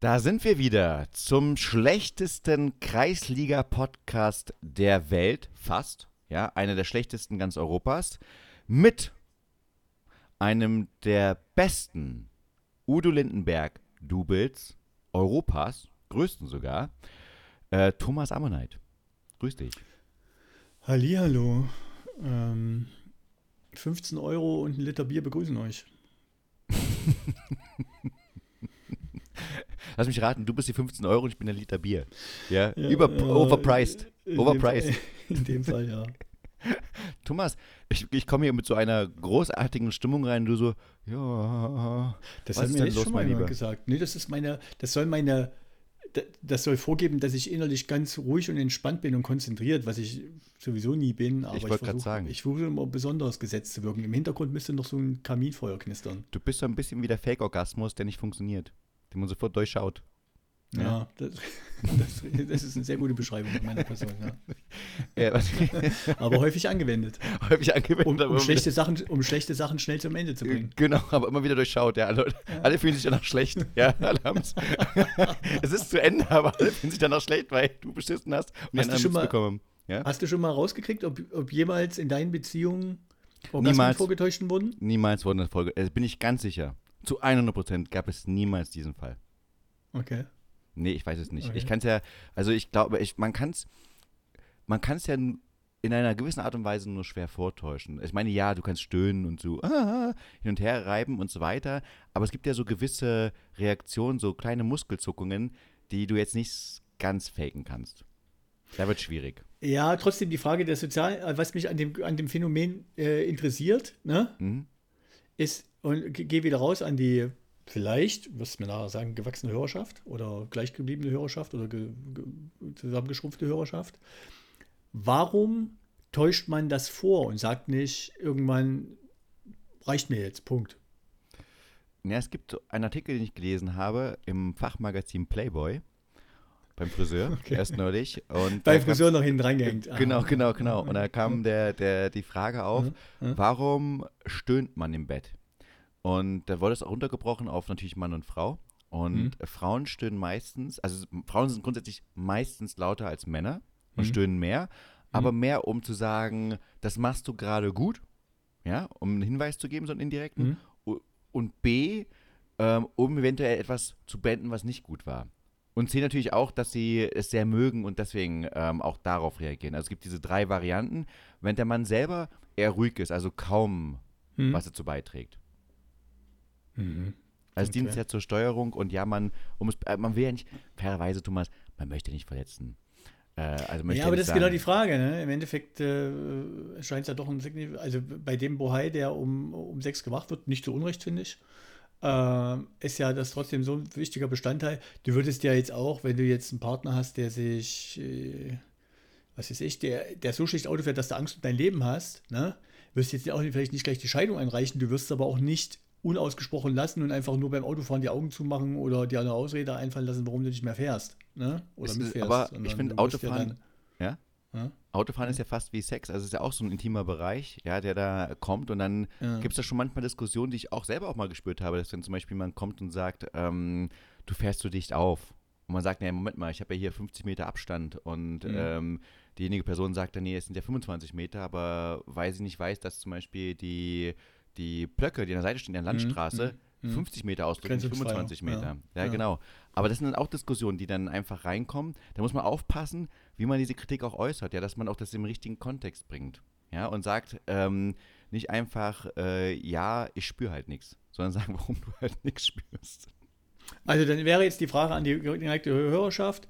Da sind wir wieder zum schlechtesten Kreisliga-Podcast der Welt, fast. Ja, einer der schlechtesten ganz Europas. Mit einem der besten Udo Lindenberg-Doubles Europas, größten sogar, äh, Thomas Ammonite. Grüß dich. Hallihallo. Ähm, 15 Euro und ein Liter Bier begrüßen euch. Lass mich raten, du bist die 15 Euro und ich bin der Liter Bier. Ja, ja Über, äh, overpriced. In overpriced. Dem, in dem Fall, ja. Thomas, ich, ich komme hier mit so einer großartigen Stimmung rein, du so, ja. Das hat mir jetzt schon mal jemand gesagt. Nee, das ist meine, das soll meine, das soll vorgeben, dass ich innerlich ganz ruhig und entspannt bin und konzentriert, was ich sowieso nie bin. Aber ich wollte gerade sagen. Ich versuche immer besonders gesetzt zu wirken. Im Hintergrund müsste noch so ein Kaminfeuer knistern. Du bist so ein bisschen wie der Fake-Orgasmus, der nicht funktioniert den man sofort durchschaut. Ja, ja das, das, das, ist eine sehr gute Beschreibung meiner Person. Ja. ja aber häufig angewendet. Häufig angewendet. Um, um schlechte Sachen, um schlechte Sachen schnell zum Ende zu bringen. Genau, aber immer wieder durchschaut. Ja. Alle, ja. alle fühlen sich danach schlecht. Ja, alle es ist zu Ende, aber alle fühlen sich danach schlecht, weil du beschissen hast und hast du schon mal, bekommen. Ja? Hast du schon mal rausgekriegt, ob, ob jemals in deinen Beziehungen Niemals vorgetäuscht wurden? Niemals wurden das Folge. Also bin ich ganz sicher. Zu 100 Prozent gab es niemals diesen Fall. Okay. Nee, ich weiß es nicht. Okay. Ich kann es ja, also ich glaube, ich, man kann es man kann's ja in einer gewissen Art und Weise nur schwer vortäuschen. Ich meine, ja, du kannst stöhnen und so ah, hin und her reiben und so weiter, aber es gibt ja so gewisse Reaktionen, so kleine Muskelzuckungen, die du jetzt nicht ganz faken kannst. Da wird schwierig. Ja, trotzdem die Frage der Sozial, was mich an dem, an dem Phänomen äh, interessiert, ne, mhm. Ist, und gehe wieder raus an die vielleicht, wirst du mir nachher sagen, gewachsene Hörerschaft oder gleichgebliebene Hörerschaft oder ge, ge, zusammengeschrumpfte Hörerschaft. Warum täuscht man das vor und sagt nicht irgendwann, reicht mir jetzt, Punkt? Ja, es gibt einen Artikel, den ich gelesen habe im Fachmagazin Playboy beim Friseur, okay. erst neulich. Und Beim Friseur noch hinten reingehängt. Ah. Genau, genau, genau. Und da kam der, der, die Frage auf, mhm. warum stöhnt man im Bett? Und da wurde es auch runtergebrochen auf natürlich Mann und Frau. Und mhm. Frauen stöhnen meistens, also Frauen sind grundsätzlich meistens lauter als Männer und mhm. stöhnen mehr, aber mhm. mehr um zu sagen, das machst du gerade gut, ja, um einen Hinweis zu geben, so einen indirekten. Mhm. Und B, ähm, um eventuell etwas zu beenden, was nicht gut war. Und C natürlich auch, dass sie es sehr mögen und deswegen ähm, auch darauf reagieren. Also es gibt diese drei Varianten. Wenn der Mann selber eher ruhig ist, also kaum mhm. was dazu beiträgt, Mhm. Also okay. dient es ja zur Steuerung und ja, man, um es, äh, man will ja nicht, fairerweise, Thomas, man möchte nicht verletzen. Äh, also ja, aber das ist genau die Frage. Ne? Im Endeffekt äh, scheint es ja doch ein Signal, also bei dem Bohai, der um, um sechs gemacht wird, nicht zu Unrecht, finde ich, äh, ist ja das trotzdem so ein wichtiger Bestandteil. Du würdest ja jetzt auch, wenn du jetzt einen Partner hast, der sich, äh, was weiß ich, der, der so schlecht Auto fährt, dass du Angst um dein Leben hast, ne? wirst jetzt auch vielleicht nicht gleich die Scheidung einreichen, du wirst aber auch nicht unausgesprochen lassen und einfach nur beim Autofahren die Augen zumachen oder dir eine Ausrede einfallen lassen, warum du nicht mehr fährst. Ne? Oder ist, mitfährst. Aber ich finde Autofahren, ja, ja? Autofahren ist ja fast wie Sex, also es ist ja auch so ein intimer Bereich, ja, der da kommt und dann ja. gibt es da schon manchmal Diskussionen, die ich auch selber auch mal gespürt habe, dass wenn zum Beispiel man kommt und sagt, ähm, du fährst zu dicht auf und man sagt, nee, Moment mal, ich habe ja hier 50 Meter Abstand und mhm. ähm, diejenige Person sagt dann, nee, es sind ja 25 Meter, aber weil sie nicht weiß, dass zum Beispiel die die Blöcke, die an der Seite stehen, in der mhm, Landstraße, mhm. 50 Meter ausdrücken, 25 Meter. Ja. ja, genau. Aber das sind dann auch Diskussionen, die dann einfach reinkommen. Da muss man aufpassen, wie man diese Kritik auch äußert, ja, dass man auch das im richtigen Kontext bringt. Ja, und sagt, ähm, nicht einfach, äh, ja, ich spüre halt nichts, sondern sagen, warum du halt nichts spürst. Also dann wäre jetzt die Frage an die direkte Hörerschaft,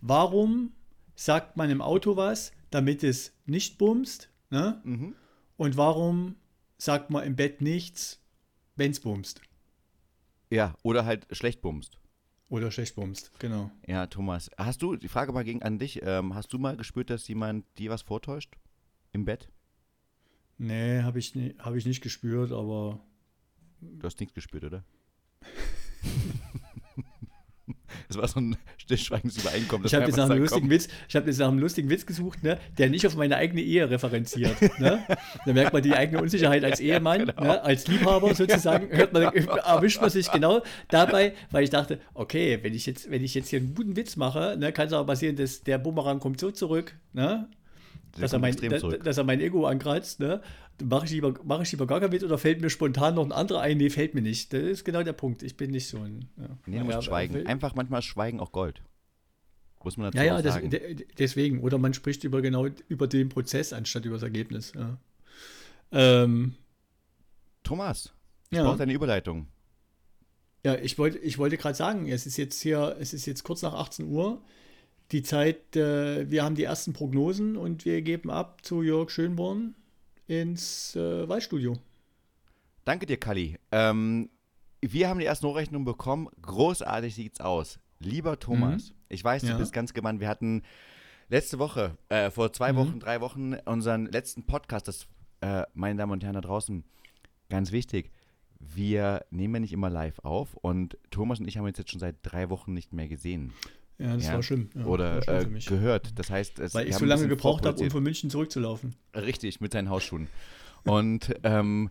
warum sagt man im Auto was, damit es nicht bumst? Ne? Mhm. Und warum sagt man im Bett nichts, wenn es bumst. Ja, oder halt schlecht bumst. Oder schlecht bumst, genau. Ja, Thomas, hast du, die Frage mal gegen an dich, ähm, hast du mal gespürt, dass jemand dir was vortäuscht? Im Bett? Nee, habe ich, hab ich nicht gespürt, aber. Du hast nichts gespürt, oder? Das war so ein stillschweigendes Übereinkommen. Ich habe jetzt nach einem lustigen Witz, ich habe jetzt nach einem lustigen Witz gesucht, ne, der nicht auf meine eigene Ehe referenziert. Ne? Da merkt man die eigene Unsicherheit als Ehemann, genau. ne, als Liebhaber sozusagen, hört man, erwischt man sich genau dabei, weil ich dachte, okay, wenn ich jetzt, wenn ich jetzt hier einen guten Witz mache, ne, kann es aber passieren, dass der Bumerang kommt so zurück, ne? Dass er, mein, da, dass er, mein, Ego ankratzt, ne? Mache ich, lieber, mach ich lieber gar keinen Witz oder fällt mir spontan noch ein anderer ein? Nee, fällt mir nicht. Das ist genau der Punkt. Ich bin nicht so ein. Ja. Nee, du musst ja, schweigen. Einfach manchmal Schweigen auch Gold. Muss man dazu ja, ja, das, deswegen. Oder man spricht über genau über den Prozess anstatt über das Ergebnis. Ja. Ähm, Thomas, ich ja. brauche deine Überleitung. Ja, ich wollte, ich wollte gerade sagen, es ist jetzt hier, es ist jetzt kurz nach 18 Uhr. Die Zeit, äh, wir haben die ersten Prognosen und wir geben ab zu Jörg Schönborn ins äh, Waldstudio. Danke dir, Kali. Ähm, wir haben die ersten Hochrechnungen bekommen. Großartig sieht's aus. Lieber Thomas, mhm. ich weiß, du ja. bist ganz gemeint. Wir hatten letzte Woche, äh, vor zwei mhm. Wochen, drei Wochen, unseren letzten Podcast. Das, äh, meine Damen und Herren da draußen, ganz wichtig. Wir nehmen ja nicht immer live auf und Thomas und ich haben uns jetzt schon seit drei Wochen nicht mehr gesehen. Ja, das ja. war schlimm. Ja, Oder schlimm äh, gehört. Das heißt, es, weil ich so lange gebraucht habe, um von München zurückzulaufen. Richtig, mit seinen Hausschuhen. Und ähm,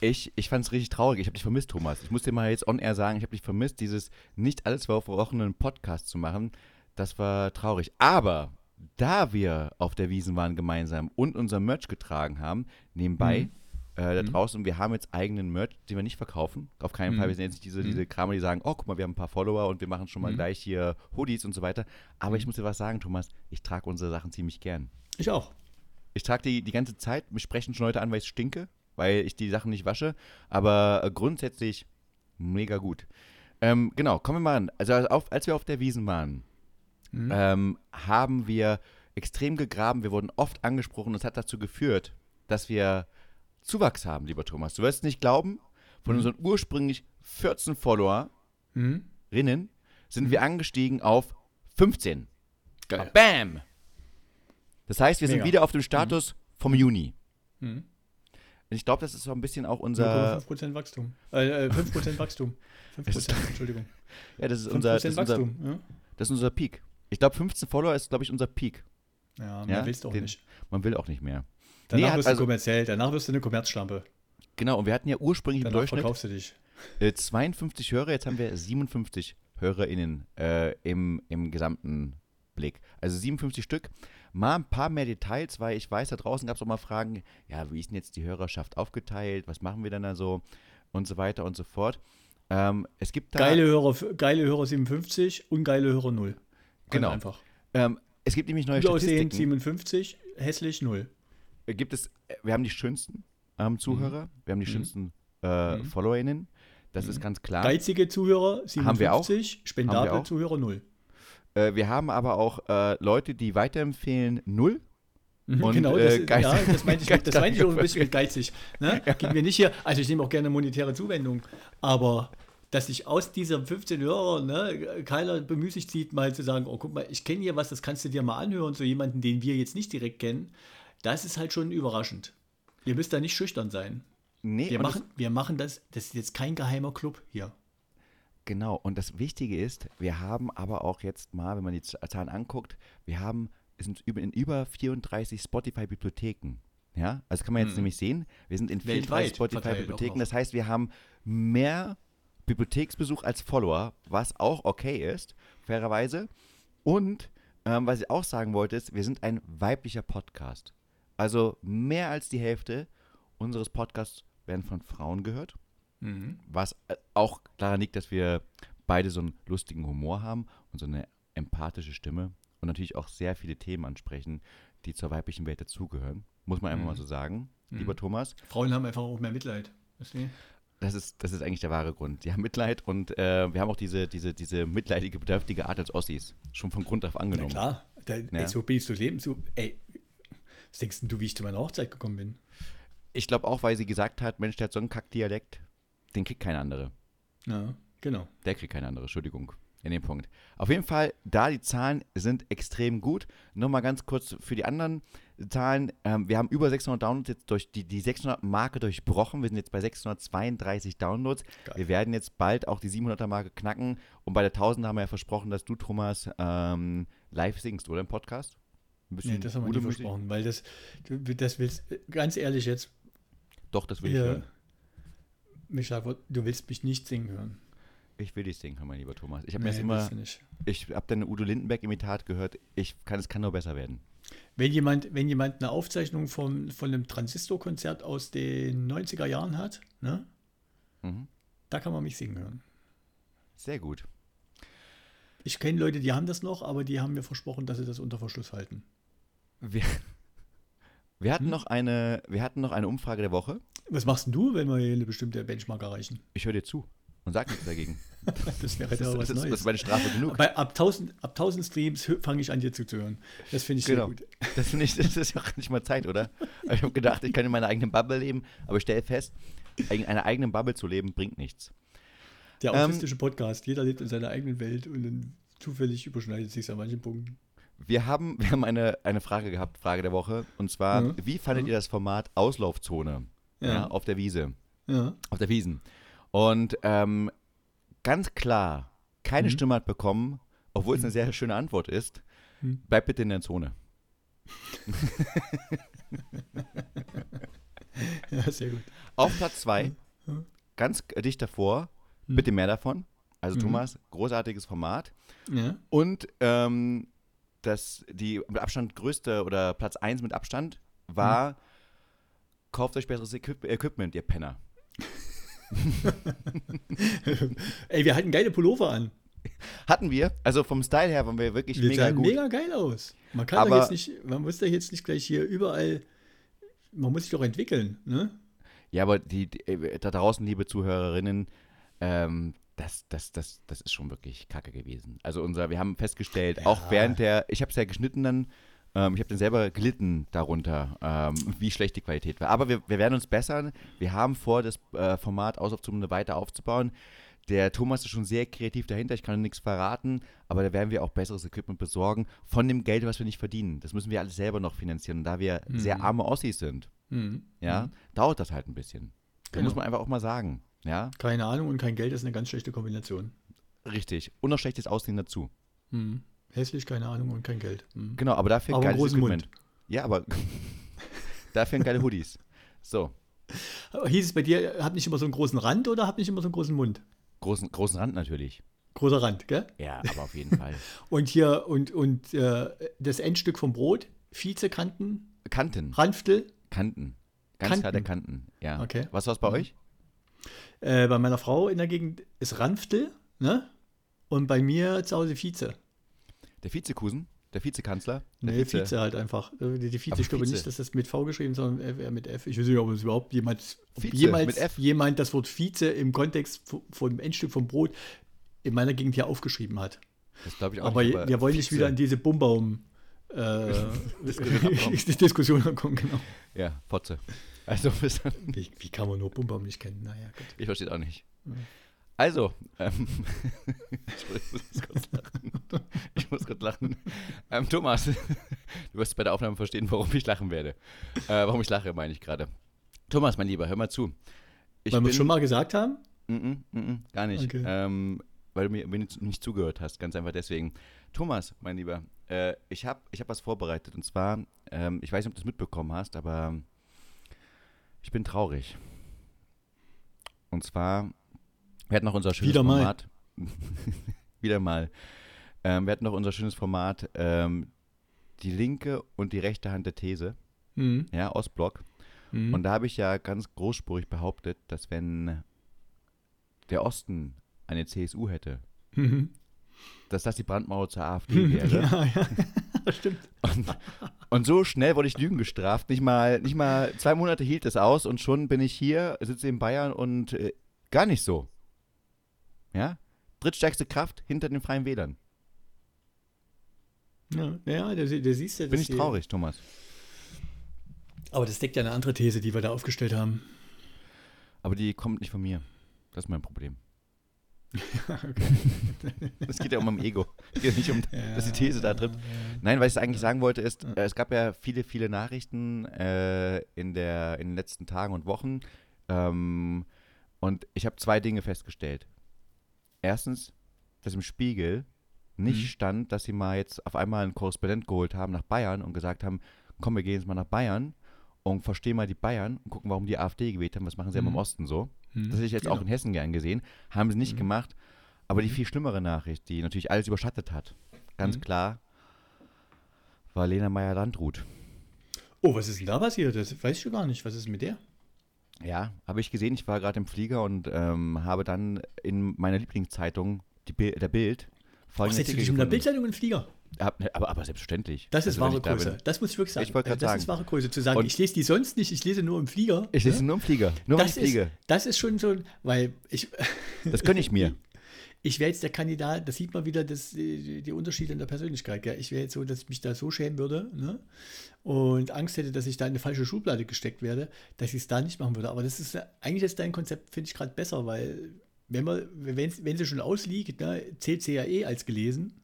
ich, ich fand es richtig traurig. Ich habe dich vermisst, Thomas. Ich muss dir mal jetzt on air sagen, ich habe dich vermisst, dieses nicht alle zwei Wochen einen Podcast zu machen. Das war traurig. Aber da wir auf der Wiesen waren gemeinsam und unser Merch getragen haben, nebenbei, mhm äh, da mhm. draußen. Und wir haben jetzt eigenen Merch, den wir nicht verkaufen. Auf keinen mhm. Fall. Wir sind jetzt nicht diese, mhm. diese Kramer, die sagen, oh, guck mal, wir haben ein paar Follower und wir machen schon mal mhm. gleich hier Hoodies und so weiter. Aber ich mhm. muss dir was sagen, Thomas, ich trage unsere Sachen ziemlich gern. Ich auch. Ich trage die die ganze Zeit. Mich sprechen schon Leute an, weil ich stinke, weil ich die Sachen nicht wasche. Aber äh, grundsätzlich mega gut. Ähm, genau, kommen wir mal an. Also auf, als wir auf der Wiesen waren, mhm. ähm, haben wir extrem gegraben. Wir wurden oft angesprochen. Das hat dazu geführt, dass wir Zuwachs haben, lieber Thomas. Du wirst nicht glauben, von mhm. unseren ursprünglich 14 Followerinnen mhm. sind mhm. wir angestiegen auf 15. Geil. Bam! Das heißt, wir Mega. sind wieder auf dem Status mhm. vom Juni. Mhm. Ich glaube, das ist so ein bisschen auch unser. 5% Wachstum. Äh, 5% äh, Wachstum. 5%, Entschuldigung. Ja, das ist unser, das ist Wachstum, unser, ja? das ist unser Peak. Ich glaube, 15 Follower ist, glaube ich, unser Peak. Ja, mehr ja? du auch Den, nicht. Man will auch nicht mehr. Danach nee, wirst du also, kommerziell, danach wirst du eine Kommerzschlampe. Genau, und wir hatten ja ursprünglich danach im Durchschnitt verkaufst du dich. Äh, 52 Hörer, jetzt haben wir 57 HörerInnen äh, im, im gesamten Blick. Also 57 Stück. Mal ein paar mehr Details, weil ich weiß, da draußen gab es auch mal Fragen, ja, wie ist denn jetzt die Hörerschaft aufgeteilt, was machen wir denn da so und so weiter und so fort. Ähm, es gibt da geile Hörer, geile Hörer 57 und geile Hörer 0. Ganz genau. einfach. Ähm, es gibt nämlich neue Gut Statistiken. 57, hässlich 0 gibt es, wir haben die schönsten ähm, Zuhörer, mhm. wir haben die mhm. schönsten äh, mhm. FollowerInnen. Das ist mhm. ganz klar. Geizige Zuhörer 57, haben wir auch. spendable Zuhörer 0. Äh, wir haben aber auch äh, Leute, die weiterempfehlen 0. Mhm, und, genau, das, äh, ja, das meinte ich, das meinte ich auch ein bisschen mit geizig. Ne? Ja. Ging mir nicht hier, also ich nehme auch gerne monetäre Zuwendung, aber dass sich aus dieser 15 Hörer ne, keiner bemüßigt sieht, mal zu sagen, oh guck mal, ich kenne hier was, das kannst du dir mal anhören, so jemanden, den wir jetzt nicht direkt kennen das ist halt schon überraschend. Ihr müsst da nicht schüchtern sein. Nee, wir, machen, wir machen das, das ist jetzt kein geheimer Club hier. Genau, und das Wichtige ist, wir haben aber auch jetzt mal, wenn man die Zahlen anguckt, wir haben, sind in über 34 Spotify-Bibliotheken. Ja, also kann man jetzt hm. nämlich sehen, wir sind in 34 Spotify-Bibliotheken. Das heißt, wir haben mehr Bibliotheksbesuch als Follower, was auch okay ist, fairerweise. Und ähm, was ich auch sagen wollte, ist, wir sind ein weiblicher Podcast. Also mehr als die Hälfte unseres Podcasts werden von Frauen gehört. Mhm. Was äh, auch daran liegt, dass wir beide so einen lustigen Humor haben und so eine empathische Stimme und natürlich auch sehr viele Themen ansprechen, die zur weiblichen Welt dazugehören. Muss man einfach mhm. mal so sagen, mhm. lieber Thomas. Frauen haben einfach auch mehr Mitleid. Das ist, das ist eigentlich der wahre Grund. Die haben Mitleid und äh, wir haben auch diese, diese, diese mitleidige, bedürftige Art als Ossis schon von Grund auf angenommen. Na klar, da, ja. ey, so bist du Leben. So, ey, was denkst du, wie ich zu meiner Hochzeit gekommen bin? Ich glaube auch, weil sie gesagt hat, Mensch, der hat so einen Kackdialekt, den kriegt kein andere. Ja, genau. Der kriegt keine andere, Entschuldigung. in dem Punkt. Auf jeden Fall, da die Zahlen sind extrem gut. Nur mal ganz kurz für die anderen Zahlen. Ähm, wir haben über 600 Downloads jetzt durch die, die 600-Marke durchbrochen. Wir sind jetzt bei 632 Downloads. Geil. Wir werden jetzt bald auch die 700er-Marke knacken. Und bei der 1000 haben wir ja versprochen, dass du, Thomas, ähm, live singst, oder im Podcast? Ein bisschen nee, das haben wir nicht versprochen, weil das, du, das willst, ganz ehrlich jetzt. Doch, das will ich hören. Micha, du willst mich nicht singen hören. Ich will dich singen, mein lieber Thomas. Ich habe nee, mir immer, ich habe deine Udo Lindenberg-Imitat gehört. Ich kann, es kann nur besser werden. Wenn jemand, wenn jemand eine Aufzeichnung von, von einem Transistor-Konzert aus den 90er Jahren hat, ne? Mhm. Da kann man mich singen hören. Sehr gut. Ich kenne Leute, die haben das noch, aber die haben mir versprochen, dass sie das unter Verschluss halten. Wir, wir hatten, hm? noch eine, wir hatten noch eine Umfrage der Woche. Was machst du, wenn wir hier eine bestimmte Benchmark erreichen? Ich höre dir zu und sag nichts dagegen. das wäre was das, Neues. Das ist meine Strafe genug. Bei, ab, 1000, ab 1000 Streams fange ich an, dir zuzuhören. Das finde ich genau. sehr gut. Das finde ich, das ist ja auch nicht mal Zeit, oder? Ich habe gedacht, ich kann in meiner eigenen Bubble leben, aber ich stelle fest, in einer eigenen Bubble zu leben, bringt nichts. Der ähm, autistische ähm, Podcast, jeder lebt in seiner eigenen Welt und dann zufällig überschneidet sich an manchen Punkten. Wir haben, wir haben eine, eine Frage gehabt, Frage der Woche, und zwar, ja. wie fandet ja. ihr das Format Auslaufzone ja. auf der Wiese? Auf der Wiesen. Und ähm, ganz klar, keine mhm. Stimme hat bekommen, obwohl es eine sehr schöne Antwort ist. Mhm. Bleib bitte in der Zone. ja, sehr gut. Auf Platz 2, ganz dicht davor, mhm. bitte mehr davon. Also mhm. Thomas, großartiges Format. Ja. Und ähm, das, die mit Abstand größte oder Platz 1 mit Abstand war, mhm. kauft euch besseres Equip Equipment, ihr Penner. Ey, wir hatten geile Pullover an. Hatten wir. Also vom Style her waren wir wirklich wir mega gut. mega geil aus. Man kann Aber, jetzt nicht, man muss da jetzt nicht gleich hier überall, man muss sich doch entwickeln, ne? Ja, aber die, die äh, da draußen, liebe Zuhörerinnen, ähm, das, das, das, das ist schon wirklich kacke gewesen. Also unser, wir haben festgestellt, ja. auch während der, ich habe es ja geschnitten dann, ähm, ich habe dann selber gelitten darunter, ähm, wie schlecht die Qualität war. Aber wir, wir werden uns bessern. Wir haben vor, das äh, Format Ausaufzumende weiter aufzubauen. Der Thomas ist schon sehr kreativ dahinter, ich kann nichts verraten, aber da werden wir auch besseres Equipment besorgen von dem Geld, was wir nicht verdienen. Das müssen wir alles selber noch finanzieren. Und da wir mhm. sehr arme Ossis sind, mhm. ja, mhm. dauert das halt ein bisschen. Genau. muss man einfach auch mal sagen. Ja? Keine Ahnung und kein Geld ist eine ganz schlechte Kombination. Richtig. Und noch schlechtes Aussehen dazu. Mhm. Hässlich, keine Ahnung und kein Geld. Mhm. Genau, aber dafür aber geiles Equipment. Mund. Ja, aber dafür geile Hoodies. So. Hieß es bei dir, hat nicht immer so einen großen Rand oder hat nicht immer so einen großen Mund? Großen, großen Rand natürlich. Großer Rand, gell? Ja, aber auf jeden Fall. und hier, und, und äh, das Endstück vom Brot, Vizekanten? Kanten. Ranftel? Kanten. Ganz Kanten. harte Kanten, ja. Okay. Was war es bei mhm. euch? Äh, bei meiner Frau in der Gegend ist Ranftel, ne? Und bei mir zu Hause Vize. Der Vizekusen? Der Vizekanzler? Der nee, Vize. Vize halt einfach. Äh, die, die Vize, ich glaube nicht, dass das mit V geschrieben, sondern eher mit F. Ich weiß nicht, ob es überhaupt jemand, Vize, jemals jemand das Wort Vize im Kontext vom Endstück vom Brot in meiner Gegend hier aufgeschrieben hat. Das glaube ich auch aber nicht. Aber wir wollen nicht wieder in diese Bumbaum äh, Diskussion kommen, genau. Ja, Potze. Also, wie, wie, kann man nur Bumbaum nicht kennen? Naja, gut. Ich verstehe es auch nicht. Ja. Also, ähm, ich muss kurz lachen. Ich muss kurz lachen. Ähm, Thomas, du wirst bei der Aufnahme verstehen, warum ich lachen werde. Äh, warum ich lache, meine ich gerade. Thomas, mein Lieber, hör mal zu. Ich weil wir es schon mal gesagt haben? Mm -mm, mm gar nicht. Okay. Ähm, weil du mir, mir nicht zugehört hast, ganz einfach deswegen. Thomas, mein Lieber, äh, ich habe ich hab was vorbereitet und zwar, ähm, ich weiß nicht, ob du es mitbekommen hast, aber ich bin traurig. Und zwar wir hatten noch unser schönes Wieder Format. Wieder mal. Ähm, wir hatten noch unser schönes Format, ähm, die linke und die rechte Hand der These. Mhm. Ja, Ostblock. Mhm. Und da habe ich ja ganz großspurig behauptet, dass wenn der Osten eine CSU hätte, mhm. dass das die Brandmauer zur AfD wäre. Ja, ja. Stimmt. Und, und, so schnell wurde ich Lügen gestraft. Nicht mal, nicht mal zwei Monate hielt es aus und schon bin ich hier, sitze in Bayern und äh, gar nicht so. Ja? Drittstärkste Kraft hinter den Freien Wählern. Ja, ja der, der siehst du. Bin ich traurig, hier. Thomas. Aber das deckt ja eine andere These, die wir da aufgestellt haben. Aber die kommt nicht von mir. Das ist mein Problem. Es geht ja um mein Ego. Es geht nicht um, ja, dass die These da tritt. Nein, was ich eigentlich sagen wollte, ist, äh, es gab ja viele, viele Nachrichten äh, in, der, in den letzten Tagen und Wochen. Ähm, und ich habe zwei Dinge festgestellt. Erstens, dass im Spiegel nicht mhm. stand, dass sie mal jetzt auf einmal einen Korrespondent geholt haben nach Bayern und gesagt haben, komm, wir gehen jetzt mal nach Bayern und verstehen mal die Bayern und gucken, warum die AfD gewählt haben. Was machen sie mhm. im Osten so? Mhm. Das hätte ich jetzt genau. auch in Hessen gern gesehen. Haben sie nicht mhm. gemacht. Aber die mhm. viel schlimmere Nachricht, die natürlich alles überschattet hat, ganz mhm. klar, war Lena Meyer-Landrut. Oh, was ist denn da passiert? Das weiß ich gar nicht. Was ist mit der? Ja, habe ich gesehen. Ich war gerade im Flieger und ähm, habe dann in meiner Lieblingszeitung, die, der Bild, folgende Ach, setzt du in der Bildzeitung den Flieger? Aber, aber, selbstverständlich. Das ist also, wahre Größe. Da das muss ich wirklich sagen. Ich wollte gerade also, das sagen. ist wahre Größe. Zu sagen, und ich lese die sonst nicht, ich lese nur im Flieger. Ich lese ja? nur im Flieger. Nur das wenn ich fliege. das ist schon so, weil ich. Das gönne ich mir. Ich wäre jetzt der Kandidat, da sieht man wieder das, die, die Unterschiede in der Persönlichkeit. Gell? Ich wäre jetzt so, dass ich mich da so schämen würde ne? und Angst hätte, dass ich da in eine falsche Schublade gesteckt werde, dass ich es da nicht machen würde. Aber das ist eigentlich ist dein Konzept, finde ich gerade besser, weil wenn, man, wenn, wenn sie schon ausliegt, ne, zählt sie ja eh als gelesen.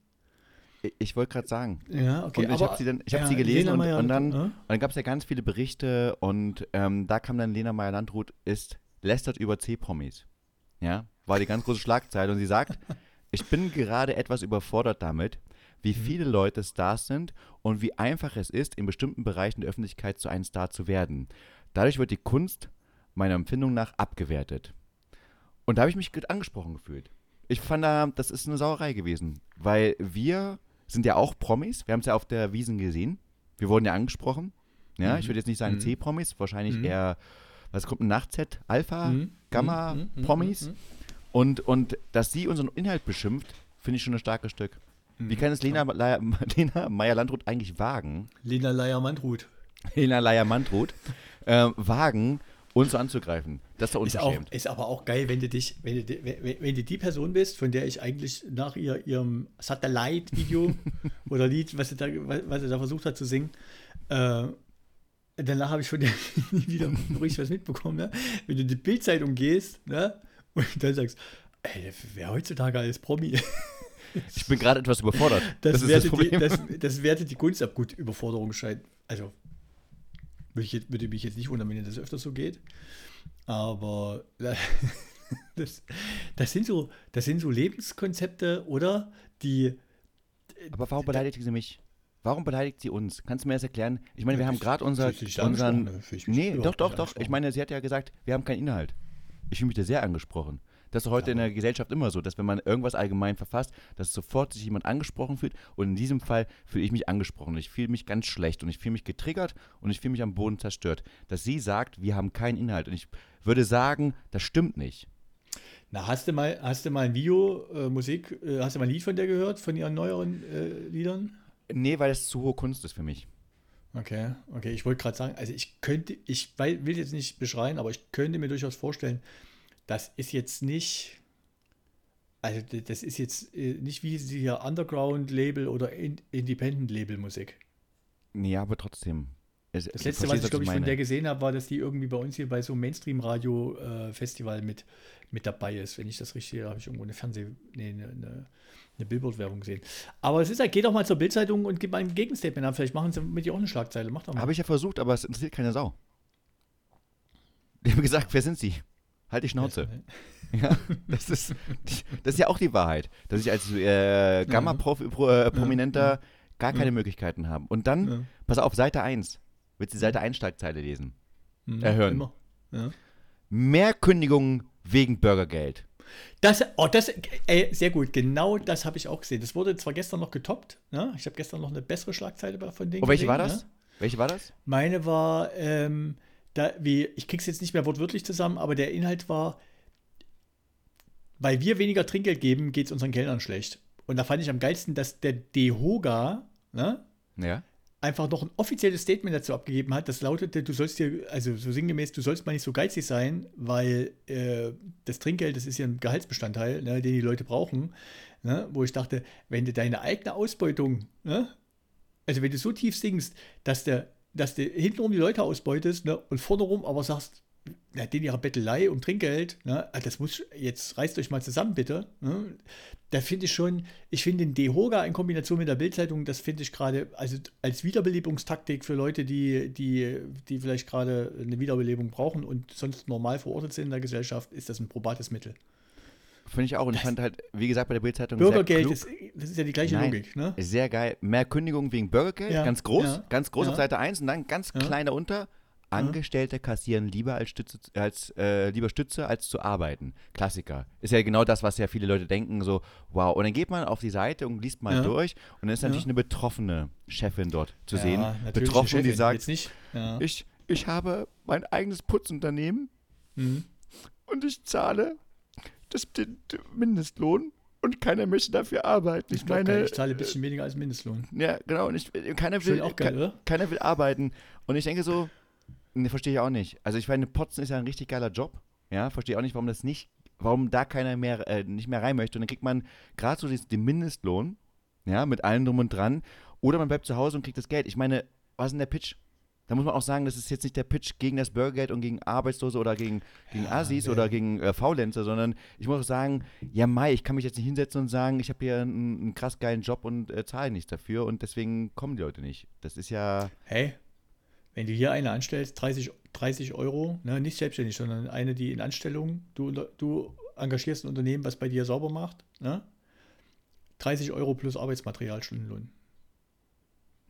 Ich wollte gerade sagen. Ja, okay. Und ich habe sie, dann, ich hab ja, sie gelesen und, und, dann, äh? dann gab es ja ganz viele Berichte und ähm, da kam dann Lena Meyer-Landrut, ist lästert über C-Promis. Ja, war die ganz große Schlagzeile und sie sagt, ich bin gerade etwas überfordert damit, wie mhm. viele Leute Stars sind und wie einfach es ist, in bestimmten Bereichen der Öffentlichkeit zu einem Star zu werden. Dadurch wird die Kunst meiner Empfindung nach abgewertet. Und da habe ich mich angesprochen gefühlt. Ich fand, das ist eine Sauerei gewesen, weil wir sind ja auch Promis. Wir haben es ja auf der Wiesen gesehen. Wir wurden ja angesprochen. Ja, mhm. ich würde jetzt nicht sagen mhm. C-Promis, wahrscheinlich mhm. eher, was kommt, ein Nacht-Z, Alpha, mhm. Gamma, mhm. Mhm. Promis. Und, und dass sie unseren Inhalt beschimpft, finde ich schon ein starkes Stück. Wie kann es Lena, Lena Meyer-Landrut eigentlich wagen? Lena Leier-Mandrut. Lena Leier-Mandrut. äh, wagen, uns anzugreifen. Das ist doch unverschämt. Ist, ist aber auch geil, wenn du dich, wenn du, wenn, wenn, du die Person bist, von der ich eigentlich nach ihr, ihrem Satellite-Video oder Lied, was sie, da, was sie da versucht hat zu singen, äh, danach habe ich von der nie wieder richtig was mitbekommen. Ne? Wenn du die Bildzeitung gehst ne? und dann sagst, ey, wer heutzutage alles Promi Ich bin gerade etwas überfordert. Das, das, wertet das, die, das wertet die Kunst ab. Gut, Überforderung scheint, also würde, ich, würde mich jetzt nicht wundern, wenn das öfter so geht. Aber das, das, sind so, das sind so Lebenskonzepte, oder? Die. Aber warum beleidigt sie mich? Warum beleidigt sie uns? Kannst du mir das erklären? Ich meine, wir haben gerade unser, unseren. Nee, doch, doch, doch. Ich meine, sie hat ja gesagt, wir haben keinen Inhalt. Ich fühle mich da sehr angesprochen. Das ist heute in der Gesellschaft immer so, dass wenn man irgendwas allgemein verfasst, dass sofort sich jemand angesprochen fühlt. Und in diesem Fall fühle ich mich angesprochen. Ich fühle mich ganz schlecht und ich fühle mich getriggert und ich fühle mich am Boden zerstört. Dass sie sagt, wir haben keinen Inhalt. Und ich würde sagen, das stimmt nicht. Na, hast du mal, hast du mal ein Video, äh, Musik, äh, hast du mal ein Lied von der gehört, von ihren neueren äh, Liedern? Nee, weil es zu hohe Kunst ist für mich. Okay, okay. Ich wollte gerade sagen, also ich könnte, ich will jetzt nicht beschreien, aber ich könnte mir durchaus vorstellen, das ist jetzt nicht, also das ist jetzt äh, nicht wie hier Underground-Label oder Independent-Label-Musik. Ja, aber trotzdem. Es, das letzte, was ich glaube ich von der gesehen habe, war, dass die irgendwie bei uns hier bei so einem Mainstream-Radio-Festival mit, mit dabei ist. Wenn ich das richtig, habe ich irgendwo eine Fernseh-, nee, eine, eine, eine Billboard-Werbung gesehen. Aber es ist halt, geh doch mal zur Bildzeitung und gib mal ein Gegenstatement ab. Vielleicht machen sie mit dir auch eine Schlagzeile. Mach doch mal. Habe ich ja versucht, aber es interessiert keine Sau. Die haben gesagt, wer sind sie? Halt die Schnauze. Ja, das ist, das ist ja auch die Wahrheit, dass ich als äh, Gamma-Prominenter äh, gar keine Möglichkeiten habe. Und dann, pass auf, Seite 1, willst du die Seite 1 Schlagzeile lesen? Mhm, äh, hören. Ja. Mehr Kündigungen wegen Bürgergeld. Das, oh, das, ey, sehr gut, genau das habe ich auch gesehen. Das wurde zwar gestern noch getoppt, ne? ich habe gestern noch eine bessere Schlagzeile von denen. Und oh, welche gesehen, war das? Ne? Welche war das? Meine war, ähm, da, wie, ich krieg's jetzt nicht mehr wortwörtlich zusammen, aber der Inhalt war, weil wir weniger Trinkgeld geben, geht es unseren Kellnern schlecht. Und da fand ich am geilsten, dass der DEHOGA ne, ja. einfach noch ein offizielles Statement dazu abgegeben hat, das lautete, du sollst dir, also so sinngemäß, du sollst mal nicht so geizig sein, weil äh, das Trinkgeld, das ist ja ein Gehaltsbestandteil, ne, den die Leute brauchen. Ne, wo ich dachte, wenn du deine eigene Ausbeutung, ne, also wenn du so tief singst, dass der dass du hintenrum die Leute ausbeutest ne, und vorne rum aber sagst, ja, den ihrer Bettelei um Trinkgeld, ne, ah, das muss, jetzt reißt euch mal zusammen, bitte. Ne, da finde ich schon, ich finde den Dehoga in Kombination mit der Bildzeitung, das finde ich gerade, also als Wiederbelebungstaktik für Leute, die, die, die vielleicht gerade eine Wiederbelebung brauchen und sonst normal verortet sind in der Gesellschaft, ist das ein probates Mittel. Finde ich auch. Und das ich fand halt, wie gesagt, bei der Bildzeitung. Bürgergeld, ist, das ist ja die gleiche Nein, Logik, ne? Sehr geil. Mehr Kündigungen wegen Bürgergeld, ja, ganz groß, ja, ganz groß ja. auf Seite 1 und dann ganz kleiner unter. Angestellte kassieren lieber als Stütze, als, äh, lieber Stütze, als zu arbeiten. Klassiker. Ist ja genau das, was ja viele Leute denken, so, wow. Und dann geht man auf die Seite und liest mal ja. durch und dann ist natürlich ja. eine betroffene Chefin dort zu ja, sehen. Betroffen, die sagt, ich, ich habe mein eigenes Putzunternehmen mhm. und ich zahle das, den, den Mindestlohn und keiner möchte dafür arbeiten. Ich, meine, ich zahle ein bisschen weniger als Mindestlohn. Ja, genau. Und ich, keiner will, auch geil, keiner will arbeiten. Und ich denke so, Ne, verstehe ich auch nicht. Also ich meine, Potzen ist ja ein richtig geiler Job. Ja, verstehe auch nicht, warum das nicht, warum da keiner mehr, äh, nicht mehr rein möchte. Und dann kriegt man gerade so den Mindestlohn, ja, mit allem drum und dran. Oder man bleibt zu Hause und kriegt das Geld. Ich meine, was ist denn der Pitch? Da muss man auch sagen, das ist jetzt nicht der Pitch gegen das Bürgergeld und gegen Arbeitslose oder gegen, gegen ja, Assis oder gegen äh, Faulenzer, sondern ich muss auch sagen, ja Mai, ich kann mich jetzt nicht hinsetzen und sagen, ich habe hier einen, einen, krass geilen Job und äh, zahle nichts dafür und deswegen kommen die Leute nicht. Das ist ja... Hey, wenn du hier eine anstellst, 30, 30 Euro, ne, nicht selbstständig, sondern eine, die in Anstellung, du, du engagierst ein Unternehmen, was bei dir sauber macht, ne? 30 Euro plus Arbeitsmaterialstundenlohn.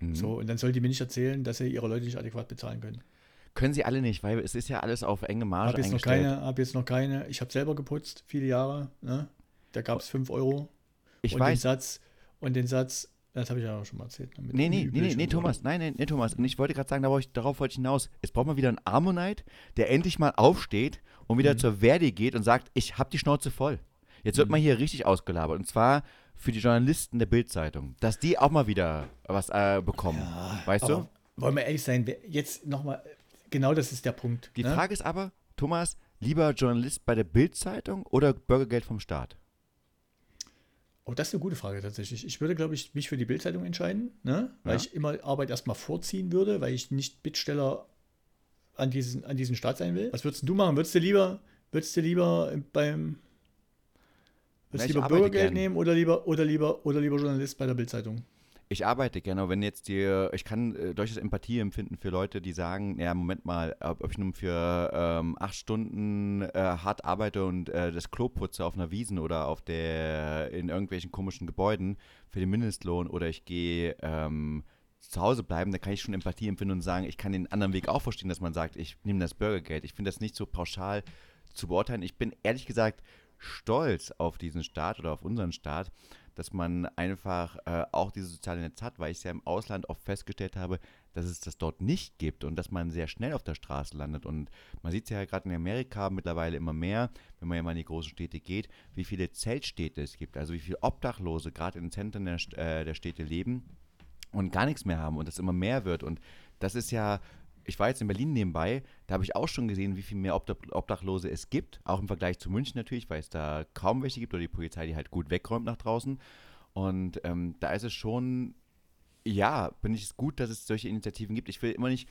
Mhm. So, und dann soll die mir nicht erzählen, dass sie ihre Leute nicht adäquat bezahlen können. Können sie alle nicht, weil es ist ja alles auf enge Marge hab jetzt eingestellt. Noch keine, hab jetzt noch keine. Ich habe selber geputzt, viele Jahre. Ne? Da gab es 5 Euro. Ich und weiß. Den Satz, und den Satz, das habe ich ja auch schon mal erzählt. Ne? Nee, nee, nee, nee, nee, Thomas, nein, nein, nee, Thomas. Und ich wollte gerade sagen, darauf, darauf wollte ich hinaus. Es braucht mal wieder einen Ammonite, der endlich mal aufsteht und wieder mhm. zur Verdi geht und sagt, ich habe die Schnauze voll. Jetzt wird mhm. mal hier richtig ausgelabert. Und zwar für die Journalisten der Bildzeitung, dass die auch mal wieder was äh, bekommen. Ja, weißt du? Wollen wir ehrlich sein, jetzt nochmal, genau das ist der Punkt. Die ne? Frage ist aber, Thomas, lieber Journalist bei der Bildzeitung oder Bürgergeld vom Staat? Oh, das ist eine gute Frage tatsächlich. Ich würde, glaube ich, mich für die Bildzeitung entscheiden, ne? weil ja. ich immer Arbeit erstmal vorziehen würde, weil ich nicht Bittsteller an diesen, an diesen Staat sein will. Was würdest du machen? Würdest du lieber, würdest du lieber beim würdest du lieber Bürgergeld nehmen oder lieber, oder lieber, oder lieber Journalist bei der Bildzeitung? Ich arbeite gerne, wenn jetzt die, ich kann äh, durchaus Empathie empfinden für Leute, die sagen, ja, Moment mal, ob, ob ich nun für ähm, acht Stunden äh, hart arbeite und äh, das Klo putze auf einer Wiesen oder auf der, in irgendwelchen komischen Gebäuden für den Mindestlohn oder ich gehe ähm, zu Hause bleiben, da kann ich schon Empathie empfinden und sagen, ich kann den anderen Weg auch verstehen, dass man sagt, ich nehme das Bürgergeld. Ich finde das nicht so pauschal zu beurteilen. Ich bin ehrlich gesagt stolz auf diesen Staat oder auf unseren Staat, dass man einfach äh, auch dieses soziale Netz hat, weil ich es ja im Ausland oft festgestellt habe, dass es das dort nicht gibt und dass man sehr schnell auf der Straße landet. Und man sieht es ja gerade in Amerika mittlerweile immer mehr, wenn man ja mal in die großen Städte geht, wie viele Zeltstädte es gibt, also wie viele Obdachlose gerade in den Zentren der, äh, der Städte leben und gar nichts mehr haben und das immer mehr wird. Und das ist ja ich war jetzt in Berlin nebenbei, da habe ich auch schon gesehen, wie viel mehr Obdachlose es gibt, auch im Vergleich zu München natürlich, weil es da kaum welche gibt oder die Polizei die halt gut wegräumt nach draußen. Und ähm, da ist es schon, ja, bin ich es gut, dass es solche Initiativen gibt. Ich will immer nicht,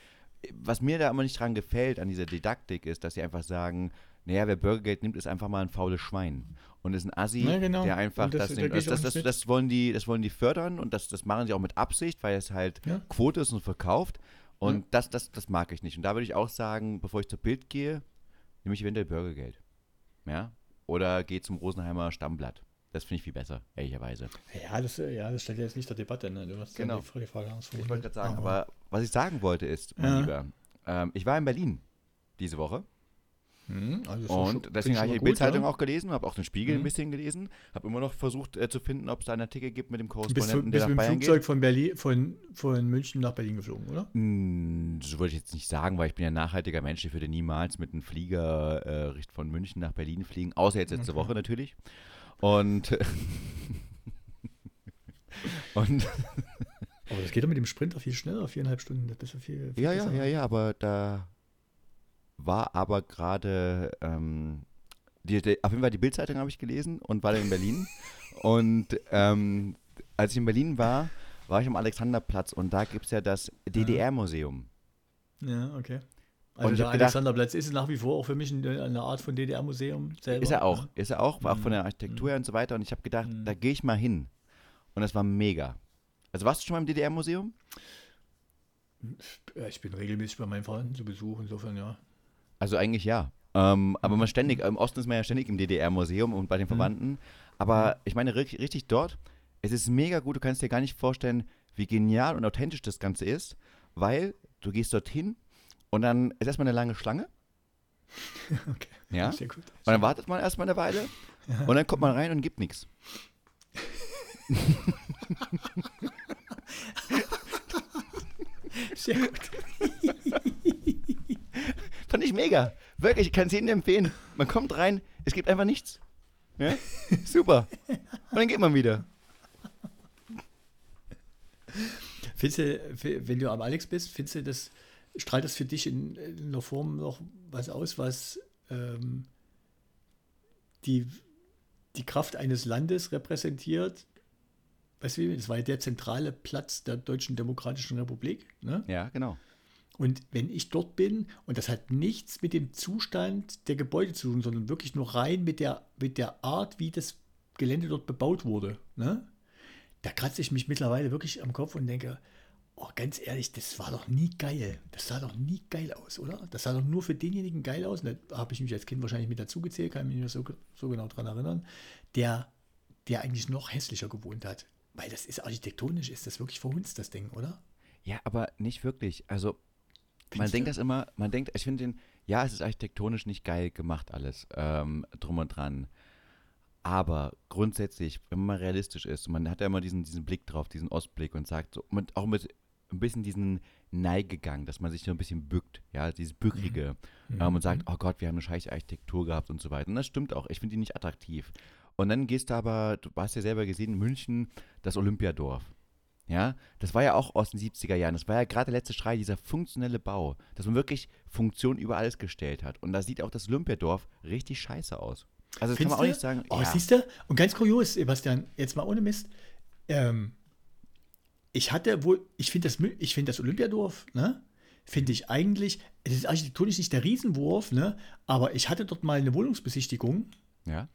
was mir da immer nicht dran gefällt an dieser Didaktik ist, dass sie einfach sagen, naja, wer Bürgergeld nimmt, ist einfach mal ein faules Schwein. Und ist ein Assi, ja, genau. der einfach das, das, nimmt. Das, das, das, das, wollen die, das wollen die fördern und das, das machen sie auch mit Absicht, weil es halt ja. Quote ist und verkauft. Und mhm. das, das, das mag ich nicht. Und da würde ich auch sagen, bevor ich zur Bild gehe, nehme ich eventuell Bürgergeld. Ja? Oder gehe zum Rosenheimer Stammblatt. Das finde ich viel besser, ehrlicherweise. Ja, das, ja, das stellt ja jetzt nicht der Debatte. Ne? Du hast genau. die, die Frage Ich wollte gerade sagen, aber was ich sagen wollte ist, mein ja. Lieber, ähm, ich war in Berlin diese Woche Mhm, also und deswegen habe ich die Bildzeitung ja? auch gelesen, habe auch den Spiegel mhm. ein bisschen gelesen, habe immer noch versucht äh, zu finden, ob es da einen Artikel gibt mit dem Korrespondenten, bist, der nach Bayern geht. Flugzeug von, Berlin, von, von München nach Berlin geflogen, oder? Mm, so würde ich jetzt nicht sagen, weil ich bin ja ein nachhaltiger Mensch. Ich würde niemals mit einem Flieger äh, von München nach Berlin fliegen, außer jetzt letzte okay. Woche natürlich. Und und aber das geht doch mit dem Sprinter viel schneller, viereinhalb Stunden. Das ist viel, viel ja, ja, ja, ja, aber da war aber gerade, ähm, die, die, auf jeden Fall die Bildzeitung habe ich gelesen und war dann in Berlin. und ähm, als ich in Berlin war, war ich am Alexanderplatz und da gibt es ja das DDR-Museum. Ja, okay. Also und der Alexanderplatz ist nach wie vor auch für mich eine, Art von DDR-Museum selber. Ist er auch, ne? ist er auch, mhm. auch von der Architektur mhm. und so weiter. Und ich habe gedacht, mhm. da gehe ich mal hin. Und das war mega. Also warst du schon mal im DDR-Museum? Ich bin regelmäßig bei meinen Freunden zu Besuch, insofern ja. Also eigentlich ja. Ähm, aber man ständig, im Osten ist man ja ständig im DDR-Museum und bei den mhm. Verwandten. Aber ich meine, richtig, richtig dort, es ist mega gut, du kannst dir gar nicht vorstellen, wie genial und authentisch das Ganze ist, weil du gehst dorthin und dann ist erstmal eine lange Schlange. Okay. Ja. Sehr gut. Und dann wartet man erstmal eine Weile ja. und dann kommt man rein und gibt nichts. Sehr gut. Fand ich mega. Wirklich, ich kann es jedem empfehlen. Man kommt rein, es gibt einfach nichts. Ja? Super. Und dann geht man wieder. Findest du, wenn du am Alex bist, findest du das, strahlt das für dich in, in einer Form noch was aus, was ähm, die, die Kraft eines Landes repräsentiert? Weißt du, das war ja der zentrale Platz der Deutschen Demokratischen Republik. Ne? Ja, genau. Und wenn ich dort bin, und das hat nichts mit dem Zustand der Gebäude zu tun, sondern wirklich nur rein mit der, mit der Art, wie das Gelände dort bebaut wurde, ne? da kratze ich mich mittlerweile wirklich am Kopf und denke, oh, ganz ehrlich, das war doch nie geil. Das sah doch nie geil aus, oder? Das sah doch nur für denjenigen geil aus. Und da habe ich mich als Kind wahrscheinlich mit dazugezählt, kann mich nicht mehr so, so genau daran erinnern, der, der eigentlich noch hässlicher gewohnt hat. Weil das ist architektonisch, ist das wirklich verhunzt, das Ding, oder? Ja, aber nicht wirklich. Also man denkt das immer, man denkt, ich finde den, ja, es ist architektonisch nicht geil gemacht alles, ähm, drum und dran. Aber grundsätzlich, wenn man realistisch ist, man hat ja immer diesen, diesen Blick drauf, diesen Ostblick und sagt so, mit, auch mit ein bisschen diesen Neigegang, dass man sich so ein bisschen bückt, ja, dieses Bückige mhm. ähm, und sagt, mhm. oh Gott, wir haben eine scheiß Architektur gehabt und so weiter. Und das stimmt auch, ich finde die nicht attraktiv. Und dann gehst du aber, du hast ja selber gesehen, in München, das Olympiadorf. Ja, das war ja auch aus den 70er Jahren. Das war ja gerade der letzte Schrei, dieser funktionelle Bau, dass man wirklich Funktion über alles gestellt hat. Und da sieht auch das Olympiadorf richtig scheiße aus. Also das Findest kann man auch nicht sagen. Oh, ja. siehst du? Und ganz kurios, Sebastian, jetzt mal ohne Mist. Ähm, ich hatte wohl, ich finde das, ich das Olympiadorf, ne? Finde ich eigentlich, es ist architektonisch nicht der Riesenwurf, ne? Aber ich hatte dort mal eine Wohnungsbesichtigung. Ja.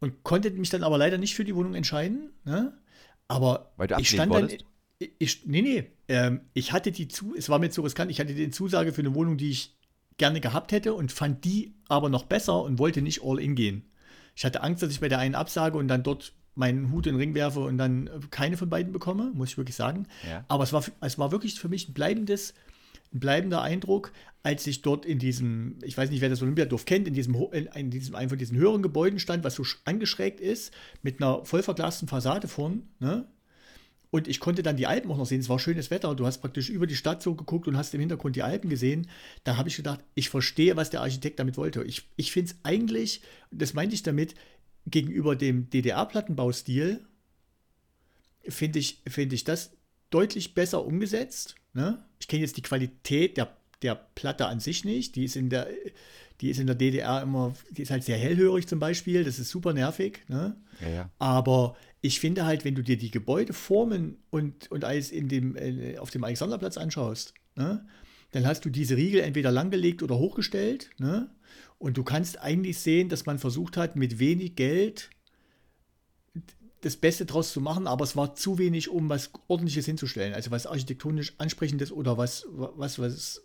Und konnte mich dann aber leider nicht für die Wohnung entscheiden, ne? Aber ich stand dann. Ich, nee, nee. Ähm, ich hatte die zu, es war mir zu riskant, ich hatte die Zusage für eine Wohnung, die ich gerne gehabt hätte und fand die aber noch besser und wollte nicht all in gehen. Ich hatte Angst, dass ich bei der einen absage und dann dort meinen Hut in den Ring werfe und dann keine von beiden bekomme, muss ich wirklich sagen. Ja. Aber es war, es war wirklich für mich ein bleibendes, ein bleibender Eindruck, als ich dort in diesem, ich weiß nicht, wer das Olympiadorf kennt, in diesem, in diesem einem von diesen höheren Gebäuden stand, was so angeschrägt ist, mit einer voll verglasten Fassade vorn, ne? Und ich konnte dann die Alpen auch noch sehen. Es war schönes Wetter. Du hast praktisch über die Stadt so geguckt und hast im Hintergrund die Alpen gesehen. Da habe ich gedacht, ich verstehe, was der Architekt damit wollte. Ich, ich finde es eigentlich, das meinte ich damit, gegenüber dem DDR-Plattenbaustil finde ich, find ich das deutlich besser umgesetzt. Ne? Ich kenne jetzt die Qualität der, der Platte an sich nicht. Die ist in der, die ist in der DDR immer, die ist halt sehr hellhörig zum Beispiel. Das ist super nervig. Ne? Ja, ja. Aber ich finde halt, wenn du dir die Gebäudeformen und, und alles in dem, äh, auf dem Alexanderplatz anschaust, ne, dann hast du diese Riegel entweder langgelegt oder hochgestellt. Ne, und du kannst eigentlich sehen, dass man versucht hat, mit wenig Geld das Beste draus zu machen, aber es war zu wenig, um was Ordentliches hinzustellen. Also was architektonisch ansprechendes oder was, was, was,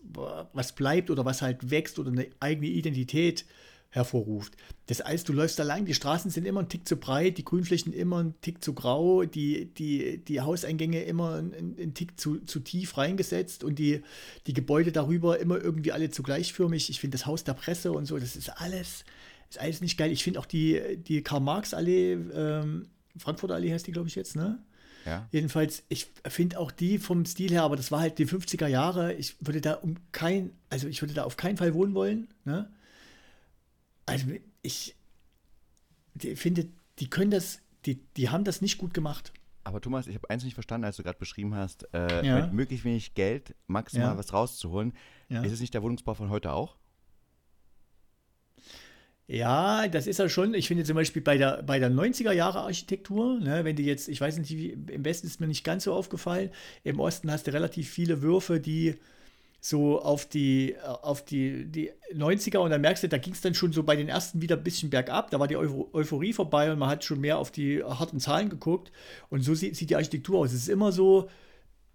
was bleibt oder was halt wächst oder eine eigene Identität hervorruft. Das heißt, du läufst da lang, die Straßen sind immer ein Tick zu breit, die Grünflächen immer ein Tick zu grau, die, die, die Hauseingänge immer ein, ein Tick zu, zu tief reingesetzt und die, die Gebäude darüber immer irgendwie alle zu gleichförmig. Ich finde das Haus der Presse und so, das ist alles, ist alles nicht geil. Ich finde auch die, die Karl-Marx-Allee, ähm, Frankfurter Allee heißt die, glaube ich, jetzt, ne? Ja. Jedenfalls, ich finde auch die vom Stil her, aber das war halt die 50er Jahre. Ich würde da um kein, also ich würde da auf keinen Fall wohnen wollen, ne? Also ich finde, die können das, die, die haben das nicht gut gemacht. Aber Thomas, ich habe eins nicht verstanden, als du gerade beschrieben hast, äh, ja. mit möglichst wenig Geld maximal ja. was rauszuholen. Ist es nicht der Wohnungsbau von heute auch? Ja, das ist ja schon. Ich finde zum Beispiel bei der, bei der 90er Jahre Architektur, ne, wenn du jetzt, ich weiß nicht, im Westen ist mir nicht ganz so aufgefallen, im Osten hast du relativ viele Würfe, die so auf die, auf die, die 90er und dann merkst du, da ging es dann schon so bei den ersten wieder ein bisschen bergab. Da war die Euphorie vorbei und man hat schon mehr auf die harten Zahlen geguckt. Und so sieht, sieht die Architektur aus. Es ist immer so,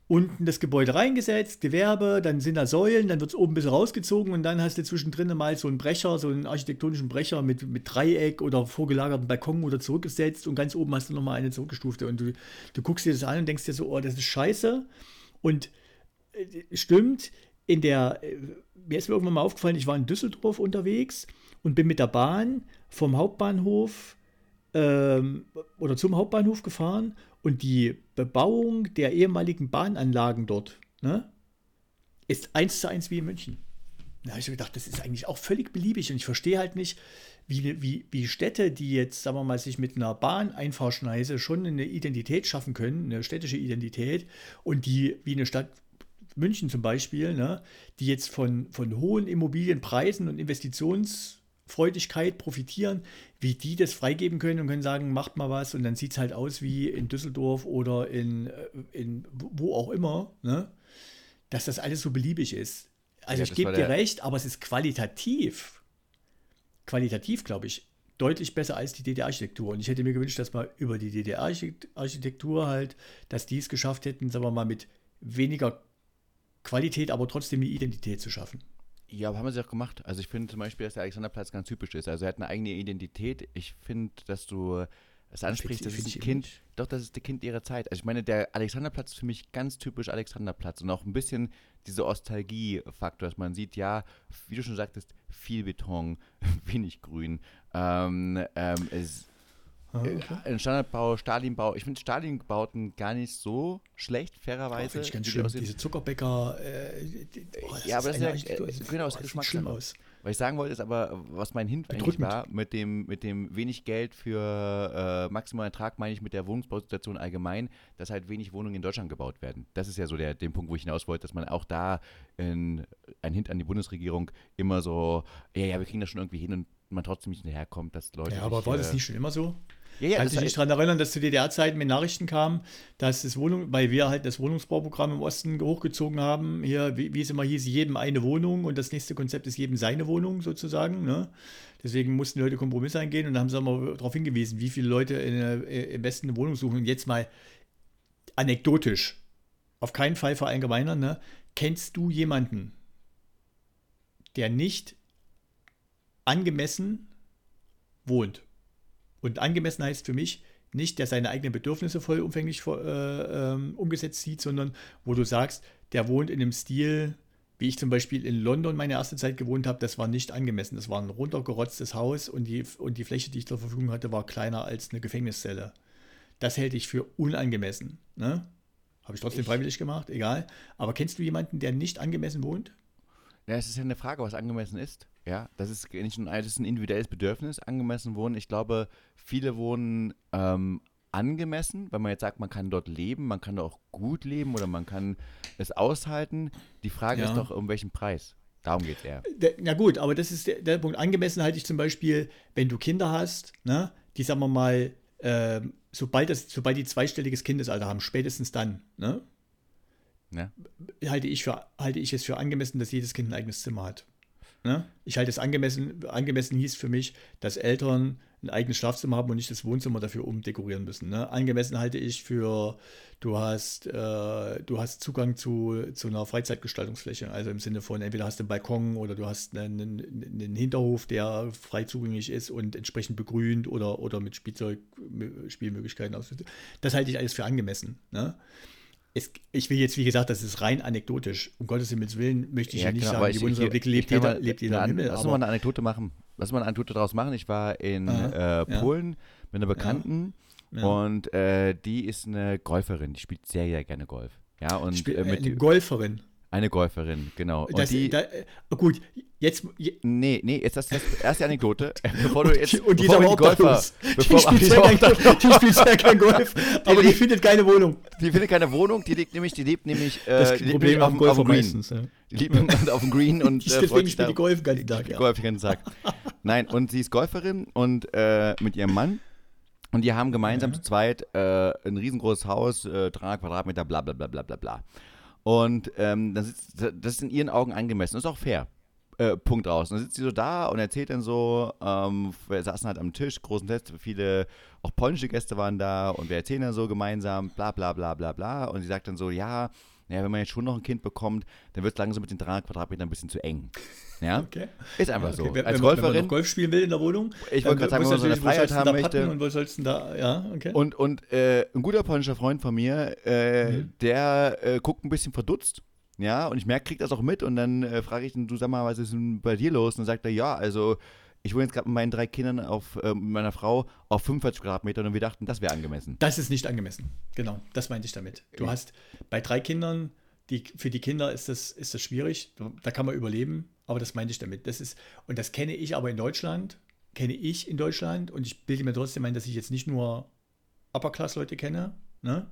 unten das Gebäude reingesetzt, Gewerbe, dann sind da Säulen, dann wird es oben ein bisschen rausgezogen und dann hast du zwischendrin mal so einen Brecher, so einen architektonischen Brecher mit, mit Dreieck oder vorgelagerten Balkon oder zurückgesetzt und ganz oben hast du nochmal eine zurückgestufte. Und du, du guckst dir das an und denkst dir so, oh, das ist scheiße. Und äh, stimmt, in der, äh, mir ist mir irgendwann mal aufgefallen, ich war in Düsseldorf unterwegs und bin mit der Bahn vom Hauptbahnhof ähm, oder zum Hauptbahnhof gefahren und die Bebauung der ehemaligen Bahnanlagen dort ne, ist eins zu eins wie in München. Da habe ich gedacht, das ist eigentlich auch völlig beliebig und ich verstehe halt nicht, wie, wie, wie Städte, die jetzt, sagen wir mal, sich mit einer Bahneinfahrschneise schon eine Identität schaffen können, eine städtische Identität und die wie eine Stadt München zum Beispiel, ne, die jetzt von, von hohen Immobilienpreisen und Investitions- Freudigkeit profitieren, wie die das freigeben können und können sagen, macht mal was und dann sieht es halt aus wie in Düsseldorf oder in, äh, in wo auch immer, ne? dass das alles so beliebig ist. Also ja, ich gebe dir recht, aber es ist qualitativ, qualitativ glaube ich, deutlich besser als die DDR-Architektur. Und ich hätte mir gewünscht, dass man über die DDR-Architektur halt, dass die es geschafft hätten, sagen wir mal, mit weniger Qualität, aber trotzdem eine Identität zu schaffen. Ja, aber haben sie auch gemacht. Also ich finde zum Beispiel, dass der Alexanderplatz ganz typisch ist. Also er hat eine eigene Identität. Ich finde, dass du es ansprichst, das ist ein Kind, doch, das ist das Kind ihrer Zeit. Also ich meine, der Alexanderplatz ist für mich ganz typisch Alexanderplatz und auch ein bisschen dieser Nostalgie-Faktor, dass man sieht, ja, wie du schon sagtest, viel Beton, wenig Grün. Ähm, ähm, es, okay. Ein Standardbau, Stalinbau. Ich finde Stalinbauten gar nicht so schlecht, fairerweise. Oh, ich ganz schlimm. Diese Zuckerbäcker. Äh, oh, ja, aber das, ist ja, äh, genau, das, das sieht schlimm aus. Was ich sagen wollte, ist aber, was mein Hint eigentlich war, mit dem, mit dem wenig Geld für äh, maximalen Ertrag, meine ich mit der Wohnungsbausituation allgemein, dass halt wenig Wohnungen in Deutschland gebaut werden. Das ist ja so der, der Punkt, wo ich hinaus wollte, dass man auch da in, ein Hint an die Bundesregierung immer so, ja, ja, wir kriegen das schon irgendwie hin und man trotzdem nicht hinterherkommt, dass Leute. Ja, aber nicht, war das nicht schon immer so? Ja, ja, Kannst du dich daran erinnern, dass zu DDR-Zeiten mit Nachrichten kam, dass das Wohnung, weil wir halt das Wohnungsbauprogramm im Osten hochgezogen haben, hier, wie, wie, es immer hieß, jedem eine Wohnung und das nächste Konzept ist jedem seine Wohnung sozusagen. Ne? Deswegen mussten Leute Kompromisse eingehen und da haben sie mal darauf hingewiesen, wie viele Leute in, äh, im Westen eine Wohnung suchen. Und jetzt mal anekdotisch, auf keinen Fall verallgemeinern, ne? kennst du jemanden, der nicht angemessen wohnt? Und angemessen heißt für mich nicht, der seine eigenen Bedürfnisse vollumfänglich äh, ähm, umgesetzt sieht, sondern wo du sagst, der wohnt in einem Stil, wie ich zum Beispiel in London meine erste Zeit gewohnt habe, das war nicht angemessen. Das war ein runtergerotztes Haus und die, und die Fläche, die ich zur Verfügung hatte, war kleiner als eine Gefängniszelle. Das hält ich für unangemessen. Ne? Habe ich trotzdem ich, freiwillig gemacht, egal. Aber kennst du jemanden, der nicht angemessen wohnt? Ja, es ist ja eine Frage, was angemessen ist. Ja, das ist nicht ein, das ist ein individuelles Bedürfnis, angemessen wohnen. Ich glaube, viele wohnen ähm, angemessen, weil man jetzt sagt, man kann dort leben, man kann auch gut leben oder man kann es aushalten. Die Frage ja. ist doch, um welchen Preis. Darum geht es eher. Na gut, aber das ist der, der, Punkt. Angemessen halte ich zum Beispiel, wenn du Kinder hast, ne, die, sagen wir mal, äh, sobald, das, sobald die zweistelliges Kindesalter haben, spätestens dann, ne, ja. halte, ich für, halte ich es für angemessen, dass jedes Kind ein eigenes Zimmer hat. Ne? Ich halte es angemessen, angemessen hieß für mich, dass Eltern ein eigenes Schlafzimmer haben und nicht das Wohnzimmer dafür umdekorieren müssen. Ne? Angemessen halte ich für, du hast, äh, du hast Zugang zu, zu einer Freizeitgestaltungsfläche. Also im Sinne von, entweder hast du einen Balkon oder du hast einen, einen Hinterhof, der frei zugänglich ist und entsprechend begrünt oder, oder mit Spielzeug, Spielmöglichkeiten ausführt. Das halte ich alles für angemessen. Ne? Es, ich will jetzt, wie gesagt, das ist rein anekdotisch. Um Gottes Himmels Willen möchte ich ja, nicht genau, sagen, die Bundesrepublik lebt, jeder, mal, lebt jeder im Himmel. Lass mal eine Anekdote machen. Lass mal eine Anekdote daraus machen. Ich war in Aha, äh, Polen ja. mit einer Bekannten ja. und äh, die ist eine Golferin. Die spielt sehr, sehr gerne Golf. Ja, und Spiel, äh, mit eine Golferin. Eine Golferin, genau. Das, die, da, gut, jetzt. Je, nee, nee, jetzt das, das erste Anekdote. Bevor du jetzt. Und die ist aber die Golfer. Bevor, die, spielt sehr kein, die spielt sehr kein Golf, aber die, die, findet keine Wohnung. Die findet keine Wohnung, die lebt nämlich, die lebt nämlich. Äh, das die Problem auf, dem Golf Green. Meistens, ja. Die lebt auf dem Green und. Äh, deswegen spielt die Golf den ganzen Tag. Ja. Golf den ganzen Tag. Nein, und sie ist Golferin und äh, mit ihrem Mann. Und die haben gemeinsam ja. zu zweit äh, ein riesengroßes Haus, äh, 300 Quadratmeter, bla bla bla bla bla bla. Und ähm, dann sitzt, das ist in ihren Augen angemessen. Das ist auch fair. Äh, Punkt raus. Und dann sitzt sie so da und erzählt dann so, ähm, wir saßen halt am Tisch, großen Test, viele, auch polnische Gäste waren da und wir erzählen dann so gemeinsam, bla bla bla bla bla. Und sie sagt dann so, ja, ja, wenn man jetzt schon noch ein Kind bekommt, dann wird es langsam mit den 300 Quadratmetern ein bisschen zu eng. Ja, okay. ist einfach okay. so. Wenn, Als wenn Golferin. Wenn man Golf spielen will in der Wohnung. Ich wollte gerade sagen, wenn man so eine Freiheit haben möchte. Und wo sollst du da, ja, okay. Und, und äh, ein guter polnischer Freund von mir, äh, mhm. der äh, guckt ein bisschen verdutzt. Ja, und ich merke, kriegt das auch mit und dann äh, frage ich ihn, du sag mal, was ist denn bei dir los? Und dann sagt er, ja, also ich wohne jetzt gerade mit meinen drei Kindern auf äh, meiner Frau auf 45 Quadratmetern und wir dachten, das wäre angemessen. Das ist nicht angemessen. Genau, das meinte ich damit. Du hast bei drei Kindern, die, für die Kinder ist das, ist das schwierig, da kann man überleben, aber das meinte ich damit. Das ist, und das kenne ich aber in Deutschland, kenne ich in Deutschland und ich bilde mir trotzdem ein, dass ich jetzt nicht nur Upper-Class-Leute kenne, ne?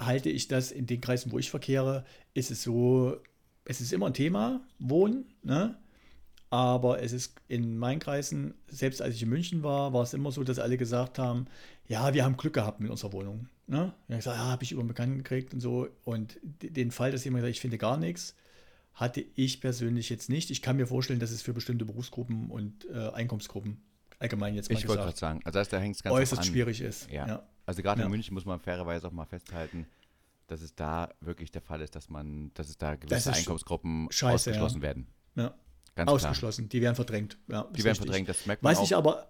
Halte ich das in den Kreisen, wo ich verkehre, ist es so, es ist immer ein Thema, Wohnen, ne? Aber es ist in meinen Kreisen, selbst als ich in München war, war es immer so, dass alle gesagt haben, ja, wir haben Glück gehabt mit unserer Wohnung. Ne? Ich habe gesagt, ja, habe ich über einen Bekannten gekriegt und so. Und den Fall, dass jemand sagt, ich finde gar nichts, hatte ich persönlich jetzt nicht. Ich kann mir vorstellen, dass es für bestimmte Berufsgruppen und äh, Einkommensgruppen allgemein jetzt mal Ich wollte gerade sagen, also da hängt es ganz äußerst schwierig ist. Ja. ja. Also gerade ja. in München muss man fairerweise auch mal festhalten, dass es da wirklich der Fall ist, dass man, dass es da gewisse Einkommensgruppen scheiße, ausgeschlossen ja. werden. Ja. Ganz ausgeschlossen. Klar. Die werden verdrängt. Ja, die werden richtig. verdrängt. Das merkt man Was auch. ich aber.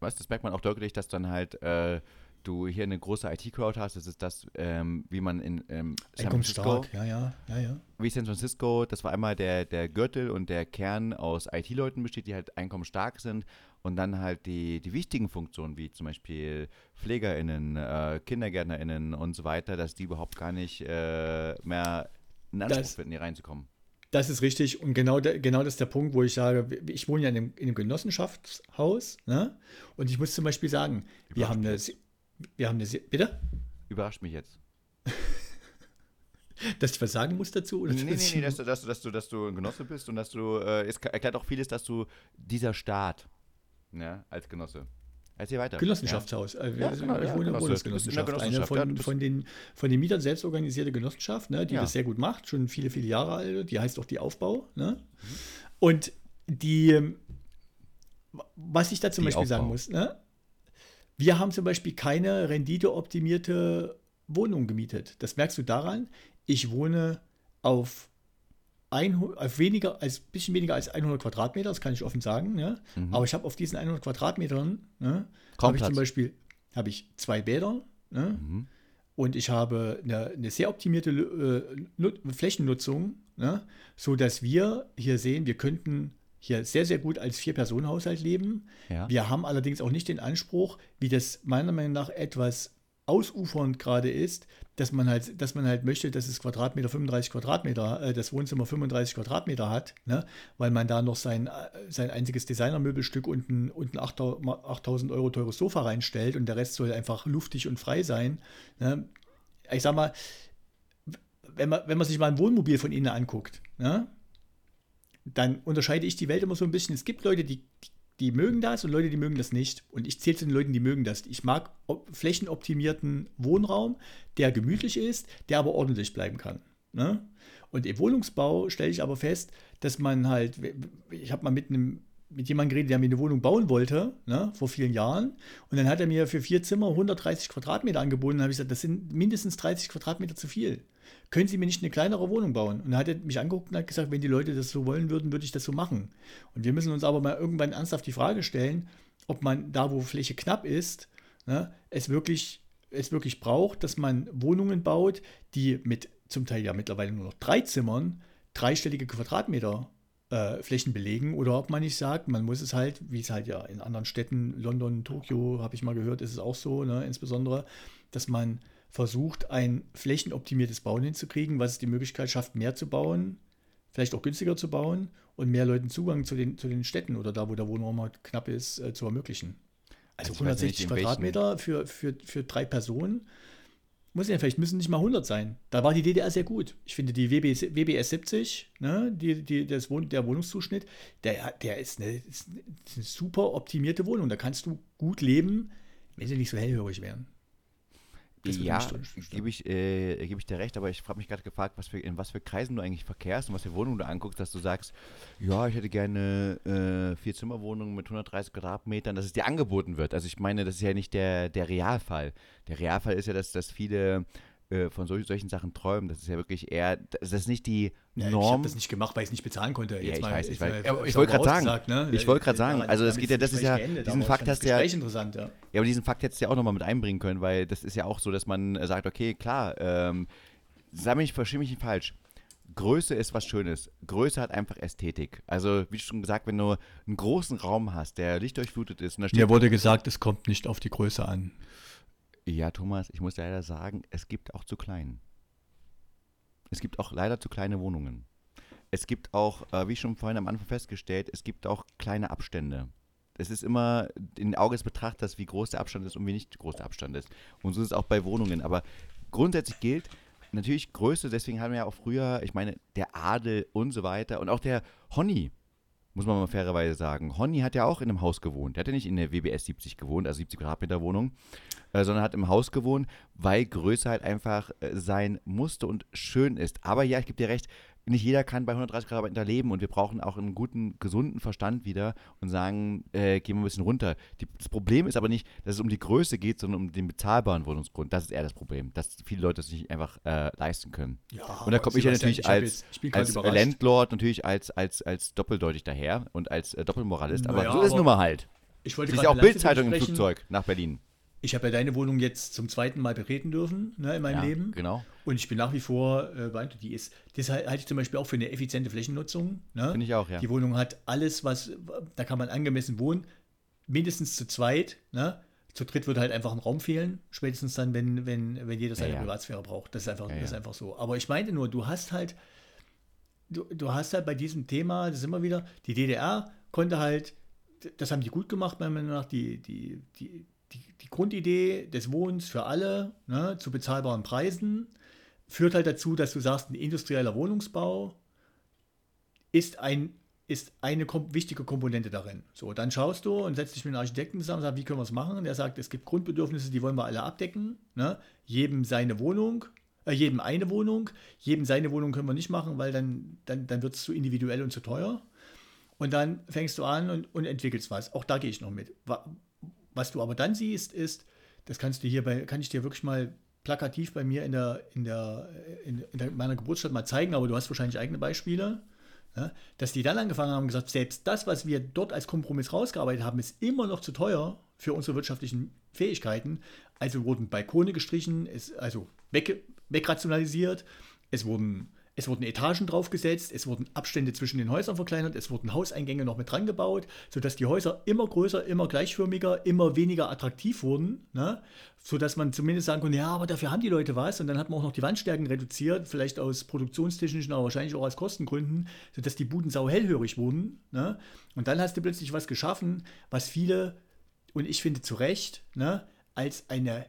Was? Das merkt man auch deutlich, dass dann halt äh, du hier eine große IT-Crowd hast. Das ist das, ähm, wie man in ähm, San Francisco. Ja, ja, ja, ja. Wie San Francisco, das war einmal der, der Gürtel und der Kern aus IT-Leuten besteht, die halt einkommensstark sind und dann halt die, die wichtigen Funktionen, wie zum Beispiel PflegerInnen, äh, KindergärtnerInnen und so weiter, dass die überhaupt gar nicht äh, mehr in Anspruch das, finden, hier reinzukommen. Das ist richtig und genau, genau das ist der Punkt, wo ich sage, ich wohne ja in einem, in einem Genossenschaftshaus ne? und ich muss zum Beispiel sagen, wir haben eine, wir haben eine, bitte? Überrascht mich jetzt. dass ich was sagen muss dazu? Oder nee, nee, nee, dass, dass, dass, du, dass du ein Genosse bist und dass du, äh, es erklärt auch vieles, dass du dieser Staat, ja, als Genosse. Erzähl weiter. Genossenschaftshaus. Ja. Ja, genau, ich wohne ja, Wohnungsgenossenschaft. Eine von, von, den, von den Mietern selbst organisierte Genossenschaft, ne, die das sehr gut macht, schon viele, viele Jahre alt. Die heißt auch die Aufbau. Ne? Mhm. Und die, was ich da zum die Beispiel Aufbau. sagen muss, ne? wir haben zum Beispiel keine renditeoptimierte Wohnung gemietet. Das merkst du daran, ich wohne auf ein, auf weniger als bisschen weniger als 100 Quadratmeter, das kann ich offen sagen. Ne? Mhm. Aber ich habe auf diesen 100 Quadratmetern ne, habe ich zum Beispiel habe ich zwei Bäder ne? mhm. und ich habe eine, eine sehr optimierte äh, Flächennutzung, ne? so dass wir hier sehen, wir könnten hier sehr, sehr gut als Vier-Personen-Haushalt leben. Ja. Wir haben allerdings auch nicht den Anspruch, wie das meiner Meinung nach etwas ausufernd gerade ist, dass man halt, dass man halt möchte, dass es Quadratmeter 35 Quadratmeter, äh, das Wohnzimmer 35 Quadratmeter hat, ne? weil man da noch sein, äh, sein einziges Designermöbelstück und ein, und ein 8000 Euro teures Sofa reinstellt und der Rest soll einfach luftig und frei sein. Ne? Ich sag mal, wenn man, wenn man sich mal ein Wohnmobil von innen anguckt, ne? dann unterscheide ich die Welt immer so ein bisschen. Es gibt Leute, die, die mögen das und Leute, die mögen das nicht. Und ich zähle zu den Leuten, die mögen das. Ich mag flächenoptimierten Wohnraum, der gemütlich ist, der aber ordentlich bleiben kann. Ne? Und im Wohnungsbau stelle ich aber fest, dass man halt, ich habe mal mit einem mit jemandem geredet, der mir eine Wohnung bauen wollte, ne, vor vielen Jahren. Und dann hat er mir für vier Zimmer 130 Quadratmeter angeboten. Und habe ich gesagt, das sind mindestens 30 Quadratmeter zu viel können Sie mir nicht eine kleinere Wohnung bauen? Und dann hat er mich angeguckt und hat gesagt, wenn die Leute das so wollen würden, würde ich das so machen. Und wir müssen uns aber mal irgendwann ernsthaft die Frage stellen, ob man da, wo Fläche knapp ist, ne, es, wirklich, es wirklich braucht, dass man Wohnungen baut, die mit zum Teil ja mittlerweile nur noch drei Zimmern dreistellige Quadratmeter äh, Flächen belegen oder ob man nicht sagt, man muss es halt, wie es halt ja in anderen Städten, London, Tokio, habe ich mal gehört, ist es auch so, ne, insbesondere, dass man versucht, ein flächenoptimiertes Bauen hinzukriegen, was es die Möglichkeit schafft, mehr zu bauen, vielleicht auch günstiger zu bauen und mehr Leuten Zugang zu den, zu den Städten oder da, wo der Wohnraum halt knapp ist, äh, zu ermöglichen. Also, also 160 Quadratmeter für, für, für drei Personen. Muss ja, vielleicht müssen nicht mal 100 sein. Da war die DDR sehr gut. Ich finde die WBS, WBS 70, ne, die, die, das Wohn, der Wohnungszuschnitt, der, der ist eine, ist eine super optimierte Wohnung. Da kannst du gut leben, wenn sie nicht so hellhörig wären ja, gebe ich, äh, geb ich dir recht, aber ich habe mich gerade gefragt, was für, in was für Kreisen du eigentlich verkehrst und was für Wohnungen du anguckst, dass du sagst, ja, ich hätte gerne äh, vier Zimmerwohnungen mit 130 Quadratmetern, dass es dir angeboten wird. Also ich meine, das ist ja nicht der, der Realfall. Der Realfall ist ja, dass, dass viele äh, von solchen, solchen Sachen träumen. Das ist ja wirklich eher, das ist nicht die ja, Norm. Ich habe das nicht gemacht, weil ich es nicht bezahlen konnte. Ja, ich mal, weiß, ich weiß. Ja, ich wollte gerade sagen, ne? ich wollte gerade sagen, also es geht ja, das ist ja, geendet, diesen Fakt hast du ja, interessant, ja. Ja, aber diesen Fakt hättest du ja auch nochmal mit einbringen können, weil das ist ja auch so, dass man sagt, okay, klar, ähm, sag mich, verstehe mich nicht falsch. Größe ist was Schönes. Größe hat einfach Ästhetik. Also, wie schon gesagt, wenn du einen großen Raum hast, der lichtdurchflutet ist. Mir wurde gesagt, es kommt nicht auf die Größe an. Ja, Thomas, ich muss leider sagen, es gibt auch zu klein. Es gibt auch leider zu kleine Wohnungen. Es gibt auch, äh, wie schon vorhin am Anfang festgestellt, es gibt auch kleine Abstände. Es ist immer in Auge des Betrachters, wie groß der Abstand ist und wie nicht groß der Abstand ist. Und so ist es auch bei Wohnungen. Aber grundsätzlich gilt, natürlich Größe, deswegen haben wir ja auch früher, ich meine, der Adel und so weiter und auch der Honny, muss man mal fairerweise sagen. Honny hat ja auch in einem Haus gewohnt. Der hat ja nicht in der WBS 70 gewohnt, also 70 Quadratmeter Wohnung, äh, sondern hat im Haus gewohnt, weil Größe halt einfach äh, sein musste und schön ist. Aber ja, ich gebe dir recht, nicht jeder kann bei 130 Quadratmeter leben und wir brauchen auch einen guten, gesunden Verstand wieder und sagen, äh, gehen wir ein bisschen runter. Die, das Problem ist aber nicht, dass es um die Größe geht, sondern um den bezahlbaren Wohnungsgrund. Das ist eher das Problem, dass viele Leute das nicht einfach äh, leisten können. Ja, und da komme ich ja natürlich ich als, jetzt, als Landlord natürlich als, als, als doppeldeutig daher und als äh, Doppelmoralist, aber naja, so ist es nun mal halt. Ich wollte ist ja auch Bildzeitung im Flugzeug nach Berlin. Ich habe ja deine Wohnung jetzt zum zweiten Mal betreten dürfen ne, in meinem ja, Leben. Genau. Und ich bin nach wie vor äh, die ist. Das halte ich zum Beispiel auch für eine effiziente Flächennutzung. Ne? Finde ich auch, ja. Die Wohnung hat alles, was, da kann man angemessen wohnen, mindestens zu zweit. Ne? Zu dritt würde halt einfach ein Raum fehlen, spätestens dann, wenn, wenn, wenn jeder seine ja, ja. Privatsphäre braucht. Das ist, einfach, das ist einfach so. Aber ich meinte nur, du hast halt, du, du hast halt bei diesem Thema, das ist immer wieder, die DDR konnte halt, das haben die gut gemacht, meiner Meinung nach, die, die, die, die, Grundidee des Wohnens für alle ne, zu bezahlbaren Preisen führt halt dazu, dass du sagst, ein industrieller Wohnungsbau ist, ein, ist eine kom wichtige Komponente darin. So, dann schaust du und setzt dich mit einem Architekten zusammen und sagst, wie können wir es machen? Der sagt, es gibt Grundbedürfnisse, die wollen wir alle abdecken. Ne? Jedem seine Wohnung, äh, jedem eine Wohnung. Jedem seine Wohnung können wir nicht machen, weil dann, dann, dann wird es zu individuell und zu teuer. Und dann fängst du an und, und entwickelst was. Auch da gehe ich noch mit. Was du aber dann siehst, ist, das kannst du hier bei, kann ich dir wirklich mal plakativ bei mir in der, in der, in, in meiner Geburtsstadt mal zeigen, aber du hast wahrscheinlich eigene Beispiele. Ja, dass die dann angefangen haben und gesagt, selbst das, was wir dort als Kompromiss rausgearbeitet haben, ist immer noch zu teuer für unsere wirtschaftlichen Fähigkeiten. Also wurden Balkone gestrichen, ist also weg, wegrationalisiert, es wurden es wurden Etagen draufgesetzt, es wurden Abstände zwischen den Häusern verkleinert, es wurden Hauseingänge noch mit dran gebaut, sodass die Häuser immer größer, immer gleichförmiger, immer weniger attraktiv wurden, ne? sodass man zumindest sagen konnte, ja, aber dafür haben die Leute was und dann hat man auch noch die Wandstärken reduziert, vielleicht aus produktionstechnischen, aber wahrscheinlich auch aus Kostengründen, sodass die Buden sau hellhörig wurden. Ne? Und dann hast du plötzlich was geschaffen, was viele, und ich finde zu Recht, ne, als eine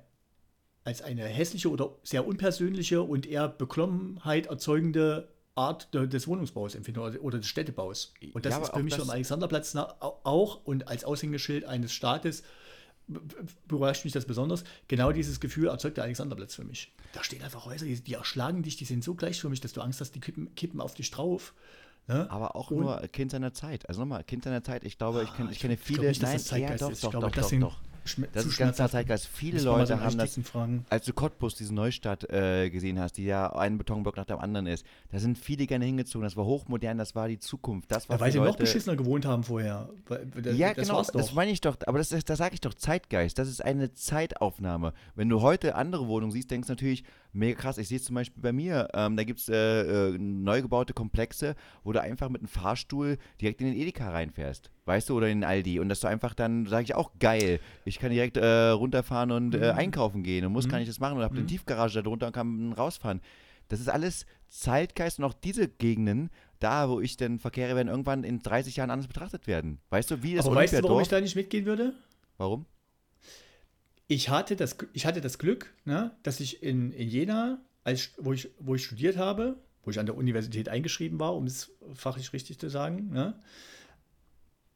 als eine hässliche oder sehr unpersönliche und eher Beklommenheit erzeugende Art des Wohnungsbaus empfinde oder des Städtebaus. Und das ja, ist für mich am Alexanderplatz auch und als Aushängeschild eines Staates überrascht mich das besonders. Genau dieses Gefühl erzeugt der Alexanderplatz für mich. Da stehen einfach Häuser, die, die erschlagen dich, die sind so gleichförmig, dass du Angst hast, die kippen, kippen auf dich drauf. Ne? Aber auch und, nur Kind seiner Zeit. Also nochmal, Kind seiner Zeit. Ich glaube, ich, kenn, ich kenne viele. Ich glaube nicht, nein, doch, doch, doch, doch, doch, doch. Das ist ganz Zeitgeist. Viele Leute haben das, fragen. als du Cottbus, diese Neustadt äh, gesehen hast, die ja ein Betonblock nach dem anderen ist, da sind viele gerne hingezogen. Das war hochmodern, das war die Zukunft. Das war ja, weil sie Leute, noch beschissener gewohnt haben vorher. Das, ja, das genau, das meine ich doch. Aber das, das, das sage ich doch, Zeitgeist. Das ist eine Zeitaufnahme. Wenn du heute andere Wohnungen siehst, denkst du natürlich, mega krass. Ich sehe es zum Beispiel bei mir. Ähm, da gibt es äh, äh, neu gebaute Komplexe, wo du einfach mit einem Fahrstuhl direkt in den Edeka reinfährst. Weißt du, oder in den Aldi. Und dass du einfach dann, sage ich auch, geil. Ich kann direkt äh, runterfahren und äh, mhm. einkaufen gehen und muss mhm. gar nicht das machen und habe mhm. eine Tiefgarage da drunter und kann rausfahren. Das ist alles Zeitgeist und auch diese Gegenden, da, wo ich denn verkehre, werden irgendwann in 30 Jahren anders betrachtet werden. Weißt du, wie das Aber weißt du, warum ich da nicht mitgehen würde? Warum? Ich hatte das, ich hatte das Glück, ne, dass ich in, in Jena, als, wo, ich, wo ich studiert habe, wo ich an der Universität eingeschrieben war, um es fachlich richtig zu sagen, ne,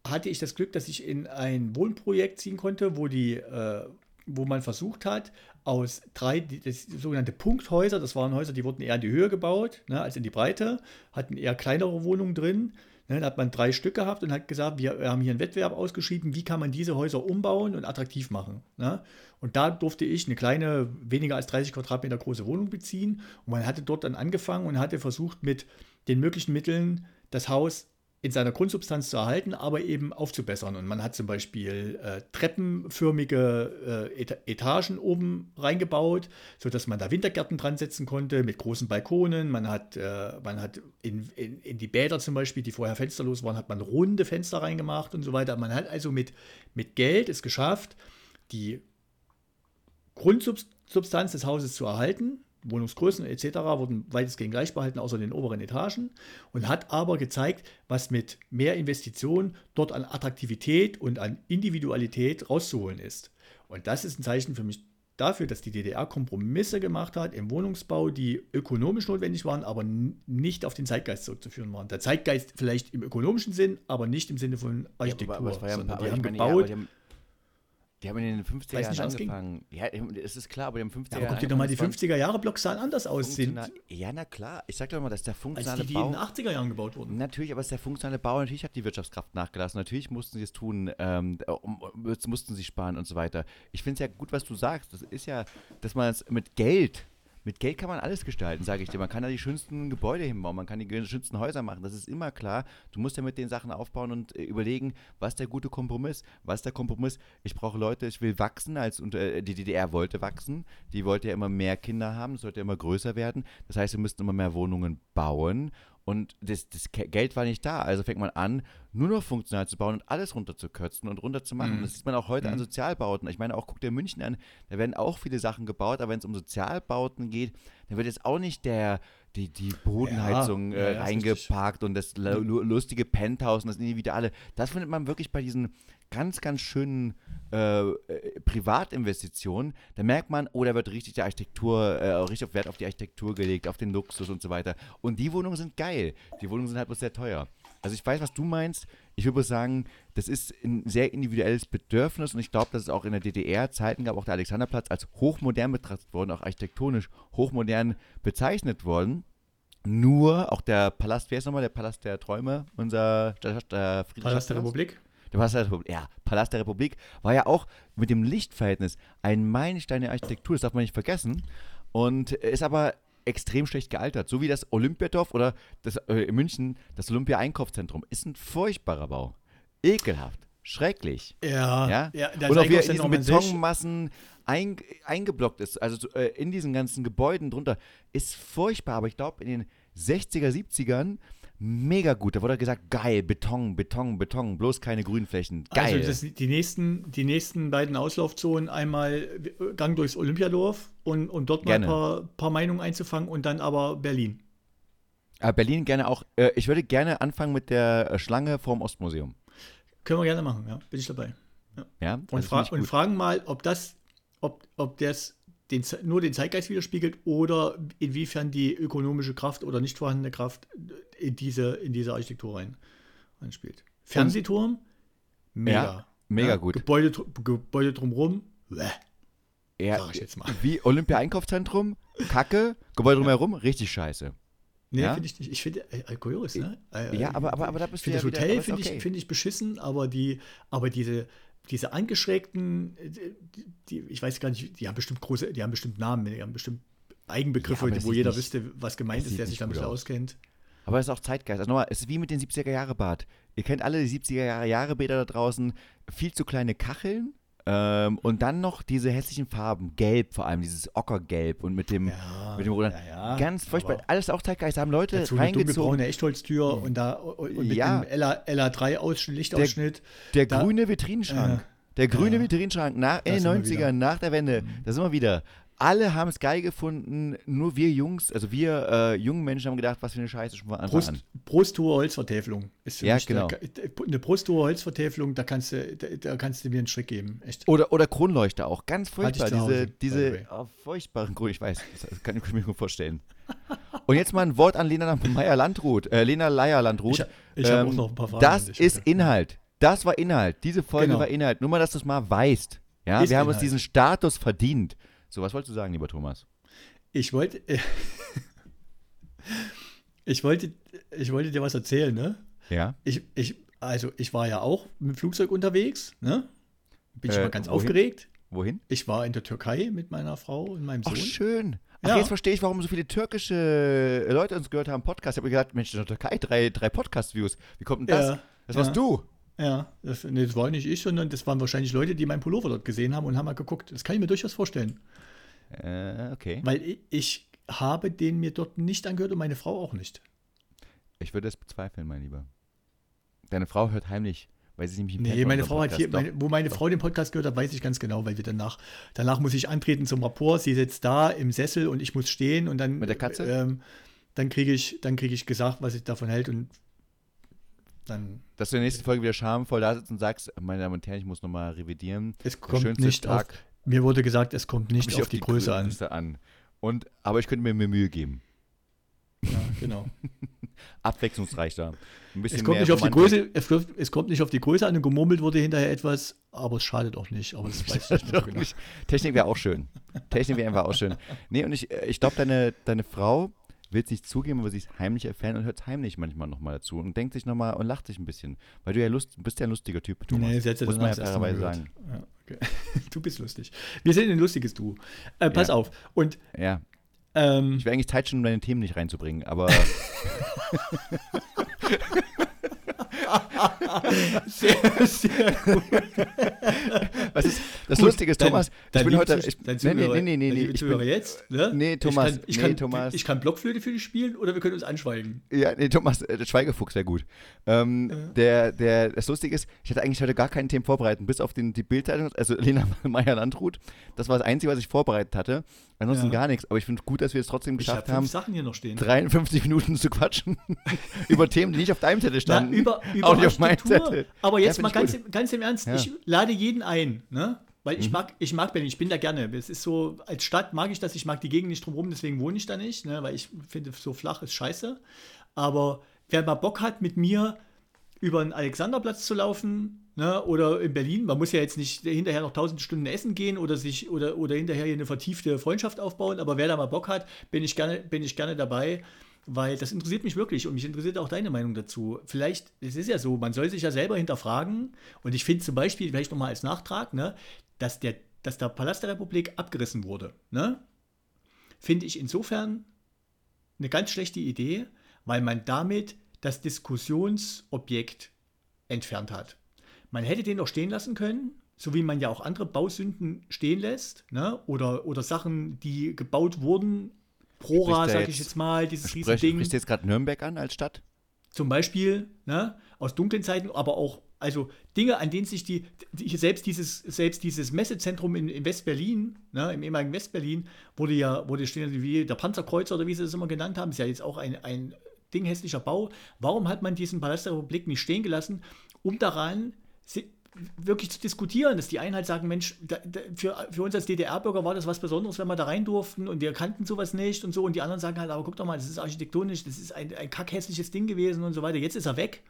hatte ich das Glück, dass ich in ein Wohnprojekt ziehen konnte, wo, die, äh, wo man versucht hat, aus drei, das sogenannte Punkthäuser, das waren Häuser, die wurden eher in die Höhe gebaut, ne, als in die Breite, hatten eher kleinere Wohnungen drin. Ne, dann hat man drei Stück gehabt und hat gesagt, wir, wir haben hier einen Wettbewerb ausgeschrieben, wie kann man diese Häuser umbauen und attraktiv machen. Ne? Und da durfte ich eine kleine, weniger als 30 Quadratmeter große Wohnung beziehen. Und man hatte dort dann angefangen und hatte versucht, mit den möglichen Mitteln das Haus in seiner Grundsubstanz zu erhalten, aber eben aufzubessern. Und man hat zum Beispiel äh, treppenförmige äh, Etagen oben reingebaut, sodass man da Wintergärten dran setzen konnte mit großen Balkonen. Man hat, äh, man hat in, in, in, die Bäder zum Beispiel, die vorher fensterlos waren, hat man runde Fenster reingemacht und so weiter. Man hat also mit, mit Geld es geschafft, die Grundsubstanz des Hauses zu erhalten, Wohnungsgrößen etc. wurden weitestgehend gleich behalten, außer den oberen Etagen, und hat aber gezeigt, was mit mehr Investitionen dort an Attraktivität und an Individualität rauszuholen ist. Und das ist ein Zeichen für mich dafür, dass die DDR Kompromisse gemacht hat im Wohnungsbau, die ökonomisch notwendig waren, aber nicht auf den Zeitgeist zurückzuführen waren. Der Zeitgeist vielleicht im ökonomischen Sinn, aber nicht im Sinne von Architektur. Ja, aber, aber ja, sondern die haben gebaut. Ja, die haben in den 50er Jahren angefangen. Ja, es ist klar, aber die haben 50er Jahre. Ja, guck dir doch mal die 50er Jahre Blockzahlen anders aussehen. Ja, na klar. Ich sag doch mal, dass der funktionale Als die, die Bau. in den 80er Jahren gebaut wurden. Natürlich, aber es ist der funktionale Bau. Natürlich hat die Wirtschaftskraft nachgelassen. Natürlich mussten sie es tun, ähm, mussten sie sparen und so weiter. Ich finde es ja gut, was du sagst. Das ist ja, dass man es mit Geld mit Geld kann man alles gestalten, sage ich dir. Man kann da die schönsten Gebäude hinbauen, man kann die schönsten Häuser machen. Das ist immer klar. Du musst ja mit den Sachen aufbauen und äh, überlegen, was der gute Kompromiss? Was der Kompromiss? Ich brauche Leute, ich will wachsen, als und, äh, die DDR wollte wachsen. Die wollte ja immer mehr Kinder haben, es sollte immer größer werden. Das heißt, wir müssten immer mehr Wohnungen bauen und das, das, Geld war nicht da. Also fängt man an, nur noch funktional zu bauen und alles runterzukürzen und runterzumachen. Mhm. Das sieht man auch heute mhm. an Sozialbauten. Ich meine, auch guckt dir München an, da werden auch viele Sachen gebaut, aber wenn es um Sozialbauten geht, dann wird jetzt auch nicht der, die, die Bodenheizung ja, äh, ja, reingeparkt und das lustige Penthouse und das Individuelle. Das findet man wirklich bei diesen ganz, ganz schönen äh, äh, Privatinvestitionen, da merkt man, oh, da wird richtig die Architektur, äh, richtig auf Wert auf die Architektur gelegt, auf den Luxus und so weiter. Und die Wohnungen sind geil. Die Wohnungen sind halt bloß sehr teuer. Also ich weiß, was du meinst. Ich würde sagen, das ist ein sehr individuelles Bedürfnis und ich glaube, dass es auch in der DDR Zeiten gab, auch der Alexanderplatz als hochmodern betrachtet worden, auch architektonisch hochmodern bezeichnet worden. Nur, auch der Palast, wer ist nochmal der Palast der Träume, unser der, der Palast der Republik? Der Palast der Republik, ja, Palast der Republik war ja auch mit dem Lichtverhältnis ein Meilenstein der Architektur, das darf man nicht vergessen. Und ist aber extrem schlecht gealtert. So wie das Olympiadorf oder das, äh, in München, das Olympia-Einkaufszentrum, ist ein furchtbarer Bau. Ekelhaft. Schrecklich. Ja, ja. ja und auch wie in diesen Betonmassen ein, eingeblockt ist, also äh, in diesen ganzen Gebäuden drunter, ist furchtbar. Aber ich glaube, in den 60er, 70ern mega gut. Da wurde gesagt, geil, Beton, Beton, Beton, bloß keine Grünflächen. Geil. Also das, die, nächsten, die nächsten beiden Auslaufzonen einmal Gang durchs Olympiadorf und, und dort gerne. mal ein paar, paar Meinungen einzufangen und dann aber Berlin. Aber Berlin gerne auch. Äh, ich würde gerne anfangen mit der äh, Schlange vorm Ostmuseum. Können wir gerne machen, ja. Bin ich dabei. Ja. ja und, also fra und fragen mal, ob das, ob, ob das den, nur den Zeitgeist widerspiegelt oder inwiefern die ökonomische Kraft oder nicht vorhandene Kraft in diese, in diese Architektur rein, reinspielt. Fernsehturm, mega. Ja, mega ja, gut. Gebäude, Gebäude drumherum, bleh. Ja, sag ich jetzt mal. Wie Olympia-Einkaufszentrum, Kacke, Gebäude drumherum, richtig scheiße. Nee, ja? finde ich nicht. Ich finde, äh, Alkoholis, ne? Äh, ja, aber, aber, aber da bist du ja Das Hotel finde okay. ich, find ich beschissen, aber, die, aber diese, diese angeschrägten, die, die, ich weiß gar nicht, die haben bestimmt große, die haben bestimmt Namen, die haben bestimmt Eigenbegriffe, ja, wo jeder nicht, wüsste, was gemeint ist, der sich damit auskennt. Aber es ist auch Zeitgeist. Also nochmal, es ist wie mit den 70er-Jahre-Bad. Ihr kennt alle die 70er-Jahre-Bäder da draußen. Viel zu kleine Kacheln. Ähm, und dann noch diese hässlichen Farben. Gelb vor allem, dieses Ockergelb und mit dem, ja, mit dem Roland. Ja, ja, Ganz furchtbar. Alles auch Zeitgeist. Da haben Leute dazu reingezogen. Eine Echtholztür und, da, und mit ja. dem LA, 3 Lichtausschnitt. Der, der da, grüne Vitrinenschrank. Der grüne Vitrinenschrank nach, in den 90ern, nach der Wende. Mhm. Da sind wir wieder alle haben es geil gefunden, nur wir Jungs, also wir äh, jungen Menschen haben gedacht, was für eine Scheiße schon von Anfang Brust, an. Brusthohe Holzvertäfelung ist für ja, mich genau. Der, eine brusthohe Holzvertäfelung, da kannst du, da, da, kannst du mir einen Strick geben, echt. Oder, oder Kronleuchter auch, ganz furchtbar, diese, diese oh, furchtbaren Grün, ich weiß, das kann ich mir gut vorstellen. Und jetzt mal ein Wort an Lena Meyer Landrut, äh, Lena Leier Landrut. Ich, ich ähm, habe auch noch ein paar Fragen. Das ist Inhalt. Das war Inhalt. Diese Folge genau. war Inhalt. Nur mal, dass du es mal weißt. Ja, ist wir haben Inhalt. uns diesen Status verdient. So, was wolltest du sagen, lieber Thomas? Ich wollte. Äh, ich wollte, ich wollte dir was erzählen, ne? Ja. Ich, ich, also ich war ja auch mit dem Flugzeug unterwegs, ne? Bin ich äh, mal ganz wohin? aufgeregt. Wohin? Ich war in der Türkei mit meiner Frau und meinem Sohn. Ach, schön. Ach, ja. jetzt verstehe ich, warum so viele türkische Leute uns gehört haben, Podcast. Ich habe mir gedacht, Mensch, in der Türkei drei, drei Podcast-Views. Wie kommt denn das? Ja. Das warst ja. du. Ja, das, nee, das war nicht ich, sondern das waren wahrscheinlich Leute, die meinen Pullover dort gesehen haben und haben mal geguckt. Das kann ich mir durchaus vorstellen. Äh, okay. Weil ich, habe den mir dort nicht angehört und meine Frau auch nicht. Ich würde es bezweifeln, mein Lieber. Deine Frau hört heimlich, weil sie nämlich im Nee, meine Frau hat hier, meine, wo meine Frau den Podcast gehört hat, weiß ich ganz genau, weil wir danach, danach muss ich antreten zum Rapport. Sie sitzt da im Sessel und ich muss stehen und dann. Mit der Katze? Ähm, dann kriege ich, krieg ich gesagt, was ich davon hält und dann. Dass du in der nächsten Folge wieder schamvoll da sitzt und sagst, meine Damen und Herren, ich muss nochmal revidieren. Es kommt nicht Tag. Auf, mir wurde gesagt, es kommt nicht auf, auf, die, die Größe, Größe an. an. Und, aber ich könnte mir mehr Mühe geben. Ja, genau. Abwechslungsreich da. Ein bisschen es kommt, nicht auf die Größe, es, es, kommt nicht auf die Größe an und gemurmelt wurde hinterher etwas, aber es schadet auch nicht. Aber das weiß ich nicht genau. Technik wäre auch schön. Technik wäre einfach auch schön. Nee, und ich, ich glaube, deine, deine Frau will es nicht zugeben, aber sie ist heimlich erfahren und hört es heimlich manchmal nochmal dazu und denkt sich nochmal und lacht sich ein bisschen. Weil du ja Lust, bist ja ein lustiger Typ, Thomas. Nee, sie hat Muss man ja fairerweise sagen. Ja. Du bist lustig. Wir sind ein lustiges Du. Äh, pass ja. auf. Und ja. Ähm, ich wäre eigentlich Zeit schon, um deine Themen nicht reinzubringen, aber. sehr, sehr gut. Was ist, das gut, Lustige ist, Thomas, dein, ich bin heute. Ich, dein Zuhörer, nee, nee, nee, nee. Ich bin, jetzt, ne? Nee, Thomas. Ich kann, ich, nee, kann, Thomas. ich kann Blockflöte für dich spielen oder wir können uns anschweigen. Ja, nee, Thomas, äh, der Schweigefuchs wäre gut. Ähm, äh. der, der, das Lustige ist, ich hatte eigentlich heute gar kein Themen vorbereitet, bis auf den, die Bildzeitung, also Lena Meyer-Landrut. Das war das Einzige, was ich vorbereitet hatte. Ansonsten ja. gar nichts. Aber ich finde es gut, dass wir es trotzdem geschafft hab haben, Sachen hier noch stehen. 53 Minuten zu quatschen über Themen, die nicht auf deinem Zettel standen. Na, über, über auch nicht auf meinem Zettel. Aber jetzt ja, mal ganz, ganz im Ernst, ja. ich lade jeden ein, ne? Weil ich mhm. mag, ich mag Berlin, ich bin da gerne. Es ist so, als Stadt mag ich das, ich mag die Gegend nicht drumherum, deswegen wohne ich da nicht, ne? weil ich finde, so flach ist scheiße. Aber wer mal Bock hat, mit mir über den Alexanderplatz zu laufen, Ne, oder in Berlin, man muss ja jetzt nicht hinterher noch tausend Stunden essen gehen oder sich oder, oder hinterher eine vertiefte Freundschaft aufbauen, aber wer da mal Bock hat, bin ich gerne, bin ich gerne dabei, weil das interessiert mich wirklich und mich interessiert auch deine Meinung dazu. Vielleicht, es ist ja so, man soll sich ja selber hinterfragen und ich finde zum Beispiel, vielleicht nochmal als Nachtrag, ne, dass, der, dass der Palast der Republik abgerissen wurde, ne, finde ich insofern eine ganz schlechte Idee, weil man damit das Diskussionsobjekt entfernt hat. Man hätte den doch stehen lassen können, so wie man ja auch andere Bausünden stehen lässt, ne? oder, oder Sachen, die gebaut wurden, Prora, sag ich jetzt mal, dieses sprich, Riesending. Sprichst du jetzt gerade Nürnberg an als Stadt? Zum Beispiel, ne? aus dunklen Zeiten, aber auch also Dinge, an denen sich die, die selbst dieses, selbst dieses Messezentrum in, in West-Berlin, ne, im ehemaligen West-Berlin, wurde ja, wurde stehen wie der Panzerkreuzer oder wie sie das immer genannt haben, ist ja jetzt auch ein, ein Ding hässlicher Bau. Warum hat man diesen Palast der Republik nicht stehen gelassen, um daran wirklich zu diskutieren, dass die einen halt sagen, Mensch, da, da, für, für uns als DDR-Bürger war das was Besonderes, wenn wir da rein durften und wir kannten sowas nicht und so und die anderen sagen halt, aber guck doch mal, das ist architektonisch, das ist ein, ein kackhässliches Ding gewesen und so weiter. Jetzt ist er weg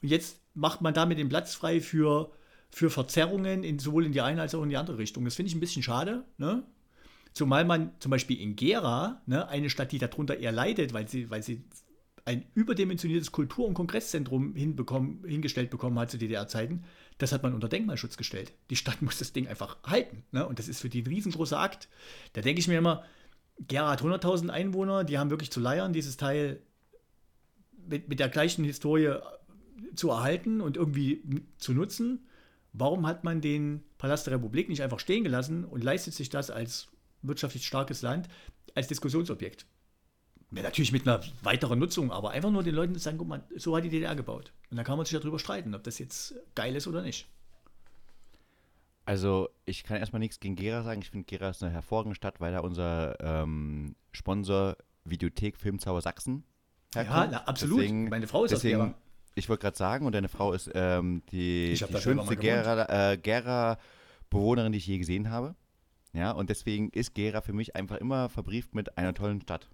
und jetzt macht man damit den Platz frei für, für Verzerrungen in, sowohl in die eine als auch in die andere Richtung. Das finde ich ein bisschen schade, ne? Zumal man zum Beispiel in Gera, ne, eine Stadt, die darunter eher leidet, weil sie, weil sie ein überdimensioniertes Kultur- und Kongresszentrum hingestellt bekommen hat zu DDR-Zeiten, das hat man unter Denkmalschutz gestellt. Die Stadt muss das Ding einfach halten. Ne? Und das ist für die ein riesengroßer Akt. Da denke ich mir immer, Gera hat 100.000 Einwohner, die haben wirklich zu leiern, dieses Teil mit, mit der gleichen Historie zu erhalten und irgendwie zu nutzen. Warum hat man den Palast der Republik nicht einfach stehen gelassen und leistet sich das als wirtschaftlich starkes Land als Diskussionsobjekt? Ja, natürlich mit einer weiteren Nutzung, aber einfach nur den Leuten sagen, guck mal, so hat die DDR gebaut. Und dann kann man sich darüber streiten, ob das jetzt geil ist oder nicht. Also, ich kann erstmal nichts gegen Gera sagen. Ich finde, Gera ist eine hervorragende Stadt, weil da unser ähm, Sponsor Videothek Filmzauber Sachsen herkommt. Ja, na, absolut. Deswegen, Meine Frau ist deswegen, aus Gera. Ich wollte gerade sagen, und deine Frau ist ähm, die, die schönste Gera, äh, Gera Bewohnerin, die ich je gesehen habe. Ja, und deswegen ist Gera für mich einfach immer verbrieft mit einer tollen Stadt.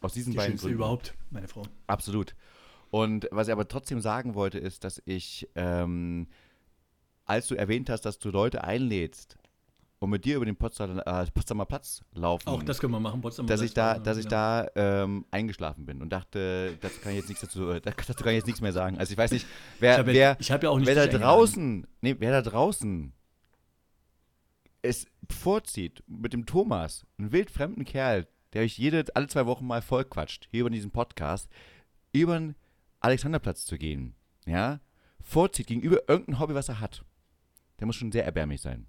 Aus diesen die beiden Gründen. überhaupt, meine Frau. Absolut. Und was ich aber trotzdem sagen wollte, ist, dass ich, ähm, als du erwähnt hast, dass du Leute einlädst, und mit dir über den Potsdamer, äh, Potsdamer Platz laufen. Auch das können wir machen, Potsdamer dass Platz. Ich da, dass ich da ähm, eingeschlafen bin und dachte, das kann ich jetzt nichts dazu, dazu kann ich jetzt nichts mehr sagen. Also ich weiß nicht, wer, ich wer, ja, ja auch nicht wer da draußen, nee, wer da draußen es vorzieht, mit dem Thomas, einen wildfremden Kerl, der euch jede, alle zwei Wochen mal vollquatscht, hier über diesen Podcast, über den Alexanderplatz zu gehen, ja, vorzieht gegenüber irgendeinem Hobby, was er hat, der muss schon sehr erbärmlich sein.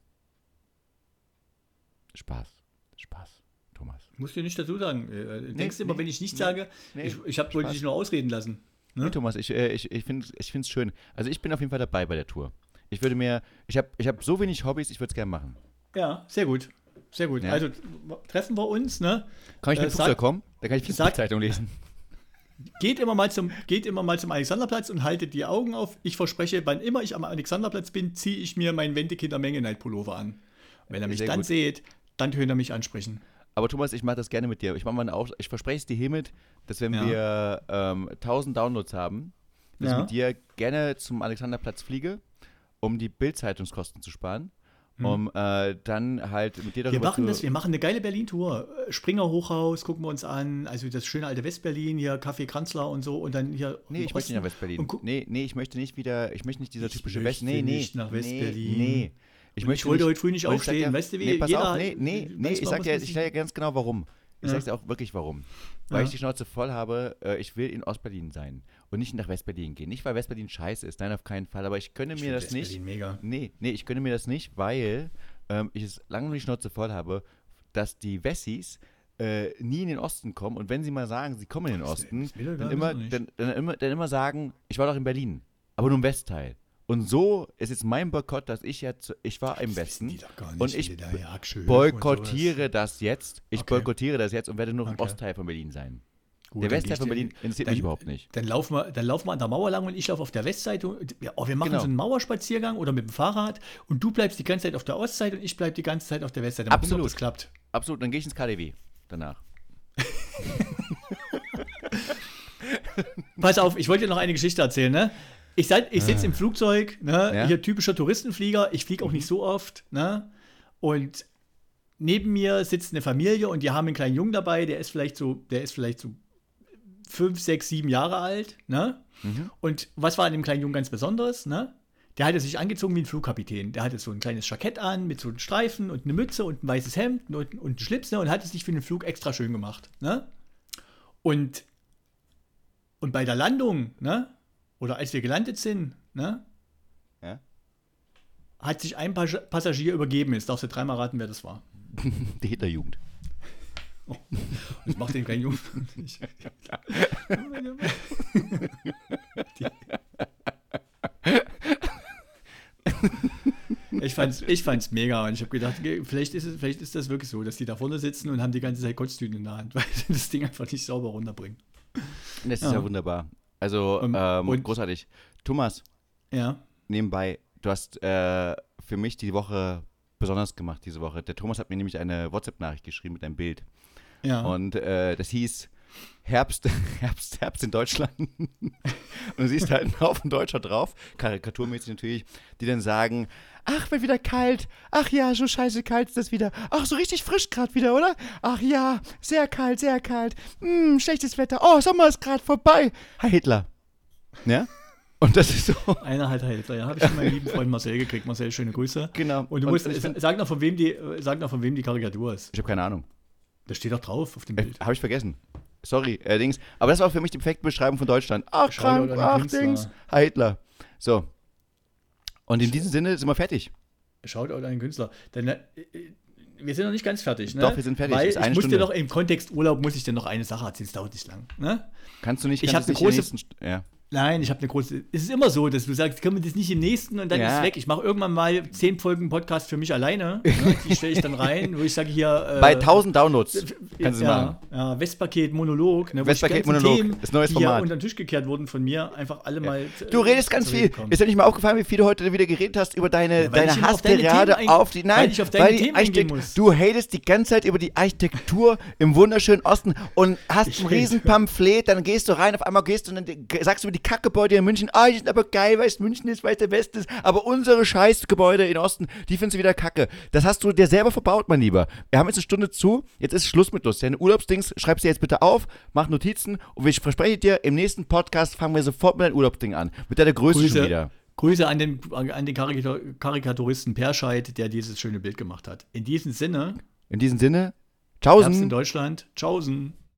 Spaß. Spaß, Thomas. Musst du nicht dazu sagen. Äh, nee, denkst du immer, nee, wenn ich nicht nee, sage, ich, ich hab, wollte dich nur ausreden lassen. Ne? Nee, Thomas, ich, äh, ich, ich finde es schön. Also ich bin auf jeden Fall dabei bei der Tour. Ich würde mir, ich habe ich hab so wenig Hobbys, ich würde es gerne machen. Ja, sehr gut. Sehr gut. Ja. Also treffen wir uns, ne? Kann ich mit äh, Flugzeug kommen? Da kann ich die Zeitung lesen. Geht immer, mal zum, geht immer mal zum Alexanderplatz und haltet die Augen auf. Ich verspreche, wann immer ich am Alexanderplatz bin, ziehe ich mir meinen Wendekinder Menge Night Pullover an. Wenn ihr mich dann gut. seht, dann könnt ihr mich ansprechen. Aber Thomas, ich mache das gerne mit dir. Ich, mal auf, ich verspreche es dir hiermit, dass wenn ja. wir ähm, 1000 Downloads haben, dass ja. ich mit dir gerne zum Alexanderplatz fliege, um die Bildzeitungskosten zu sparen. Um äh, dann halt mit dir darüber Wir machen das, wir machen eine geile Berlin-Tour. Springer Hochhaus, gucken wir uns an, also das schöne alte Westberlin, hier Café Kranzler und so und dann hier. Nee, ich möchte nicht nach Westberlin. Nee, nee, ich möchte nicht wieder, ich möchte nicht dieser typische West. Nee, nee. Nicht nach Westberlin. Nee, nee. Ich, möchte ich wollte nicht, heute früh nicht aufstehen, ja, weißt du wie? Nee, pass jeder, auf, nee, nee, nee, ich sag dir, ich sag dir ganz genau warum. Ich ja. sag dir auch wirklich warum. Weil ja. ich die Schnauze voll habe, äh, ich will in Ostberlin sein und nicht nach Westberlin gehen. Nicht, weil Westberlin scheiße ist, nein, auf keinen Fall, aber ich gönne mir das nicht. Mega. Nee, nee, ich gönne mir das nicht, weil ähm, ich es lange noch die Schnauze voll habe, dass die Wessis äh, nie in den Osten kommen und wenn sie mal sagen, sie kommen in den Osten, dann immer, dann, dann, immer, dann immer sagen, ich war doch in Berlin, aber nur im Westteil. Und so ist jetzt mein Boykott, dass ich jetzt, ich war im Westen und ich boykottiere und das jetzt. Ich okay. boykottiere das jetzt und werde nur okay. im Ostteil von Berlin sein. Gut, der Westteil von Berlin interessiert mich überhaupt nicht. Dann laufen, wir, dann laufen wir an der Mauer lang und ich laufe auf der Westseite. Ja, oh, wir machen genau. so einen Mauerspaziergang oder mit dem Fahrrad und du bleibst die ganze Zeit auf der Ostseite und ich bleibe die ganze Zeit auf der Westseite. Mal Absolut. Gucken, ob das klappt. Absolut, dann gehe ich ins KDW danach. Pass auf, ich wollte dir noch eine Geschichte erzählen, ne? Ich, ich sitze im Flugzeug, ne? Ja? Hier typischer Touristenflieger. Ich fliege auch mhm. nicht so oft, ne? Und neben mir sitzt eine Familie und die haben einen kleinen Jungen dabei, der ist vielleicht so, der ist vielleicht so fünf, sechs, sieben Jahre alt, ne? Mhm. Und was war an dem kleinen Jungen ganz Besonderes, ne? Der hatte sich angezogen wie ein Flugkapitän. Der hatte so ein kleines Jackett an mit so einem Streifen und eine Mütze und ein weißes Hemd und, und einen Schlips, ne? Und hat es sich für den Flug extra schön gemacht, ne? Und, und bei der Landung, ne? Oder als wir gelandet sind, ne? Ja? Hat sich ein Passagier übergeben. Jetzt darfst du dreimal raten, wer das war. Die Hitlerjugend. Oh, das macht den kein Jungen. ich fand's, ich fand's mega und ich habe gedacht, vielleicht ist, es, vielleicht ist das wirklich so, dass die da vorne sitzen und haben die ganze Zeit Kotztüten in der Hand, weil sie das Ding einfach nicht sauber runterbringen. Das ist ja, ja wunderbar. Also um, ähm, ähm großartig. Thomas. Ja. Nebenbei, du hast äh, für mich die Woche besonders gemacht diese Woche. Der Thomas hat mir nämlich eine WhatsApp-Nachricht geschrieben mit einem Bild. Ja. Und äh, das hieß Herbst, Herbst, Herbst in Deutschland. und du siehst halt einen Haufen Deutscher drauf, karikaturmäßig natürlich, die dann sagen, ach, wird wieder kalt. Ach ja, so scheiße kalt ist das wieder. Ach, so richtig frisch gerade wieder, oder? Ach ja, sehr kalt, sehr kalt. Hm, schlechtes Wetter. Oh, Sommer ist gerade vorbei. Herr Hitler. Ja? Und das ist so. Einer halt Hitler, ja. Habe ich von meinem lieben Freund Marcel gekriegt. Marcel, schöne Grüße. Genau. Und du musst, und sag noch, von wem die, sag noch, von wem die Karikatur ist. Ich habe keine Ahnung. Das steht doch drauf auf dem äh, Bild. Habe ich vergessen. Sorry, äh, Dings. Aber das war für mich die perfekte Beschreibung von Deutschland. Ach, krank, ach, Dings. Herr Hitler. So. Und in diesem Sinne sind wir fertig. Schaut an den Künstler. Denn äh, wir sind noch nicht ganz fertig, ne? Doch, wir sind fertig. Weil ich muss dir noch im Kontext Urlaub muss ich dir noch eine Sache erzählen. Es dauert nicht lang. Ne? Kannst du nicht? Ich habe eine große. Nächsten, ja. Nein, ich habe eine große. Es ist immer so, dass du sagst, können wir das nicht im nächsten und dann ja. ist es weg. Ich mache irgendwann mal zehn Folgen Podcast für mich alleine. Ne? Die stelle ich dann rein, wo ich sage hier. Äh, Bei 1000 Downloads kannst du ja, machen. Ja, Westpaket Monolog. Ne, Westpaket Monolog. Themen, ist neues Format. Die unter den Tisch gekehrt wurden von mir, einfach alle ja. mal. Du redest ganz viel. Ist dir nicht mal aufgefallen, wie viel du heute wieder geredet hast über deine, deine Hassgerade auf, auf, die. Nein, weil ich auf deine Themen eingehen muss. Du hatest die ganze Zeit über die Architektur im wunderschönen Osten und hast ich ein riesen Pamphlet, dann gehst du rein, auf einmal gehst du und dann sagst du über die Kackgebäude in München, ah, die sind aber geil, weil es München ist, weil es der Westen ist, aber unsere Scheißgebäude in Osten, die findest du wieder kacke. Das hast du dir selber verbaut, mein Lieber. Wir haben jetzt eine Stunde zu, jetzt ist Schluss mit Lust. Deine Urlaubsdings, schreib sie jetzt bitte auf, mach Notizen und ich verspreche dir, im nächsten Podcast fangen wir sofort mit deinem Urlaubsding an. Mit deiner Größe Grüße, schon wieder. Grüße an den, an den Karikaturisten Perscheid, der dieses schöne Bild gemacht hat. In diesem Sinne. In diesem Sinne, tschaußen. in Deutschland, tschaußen.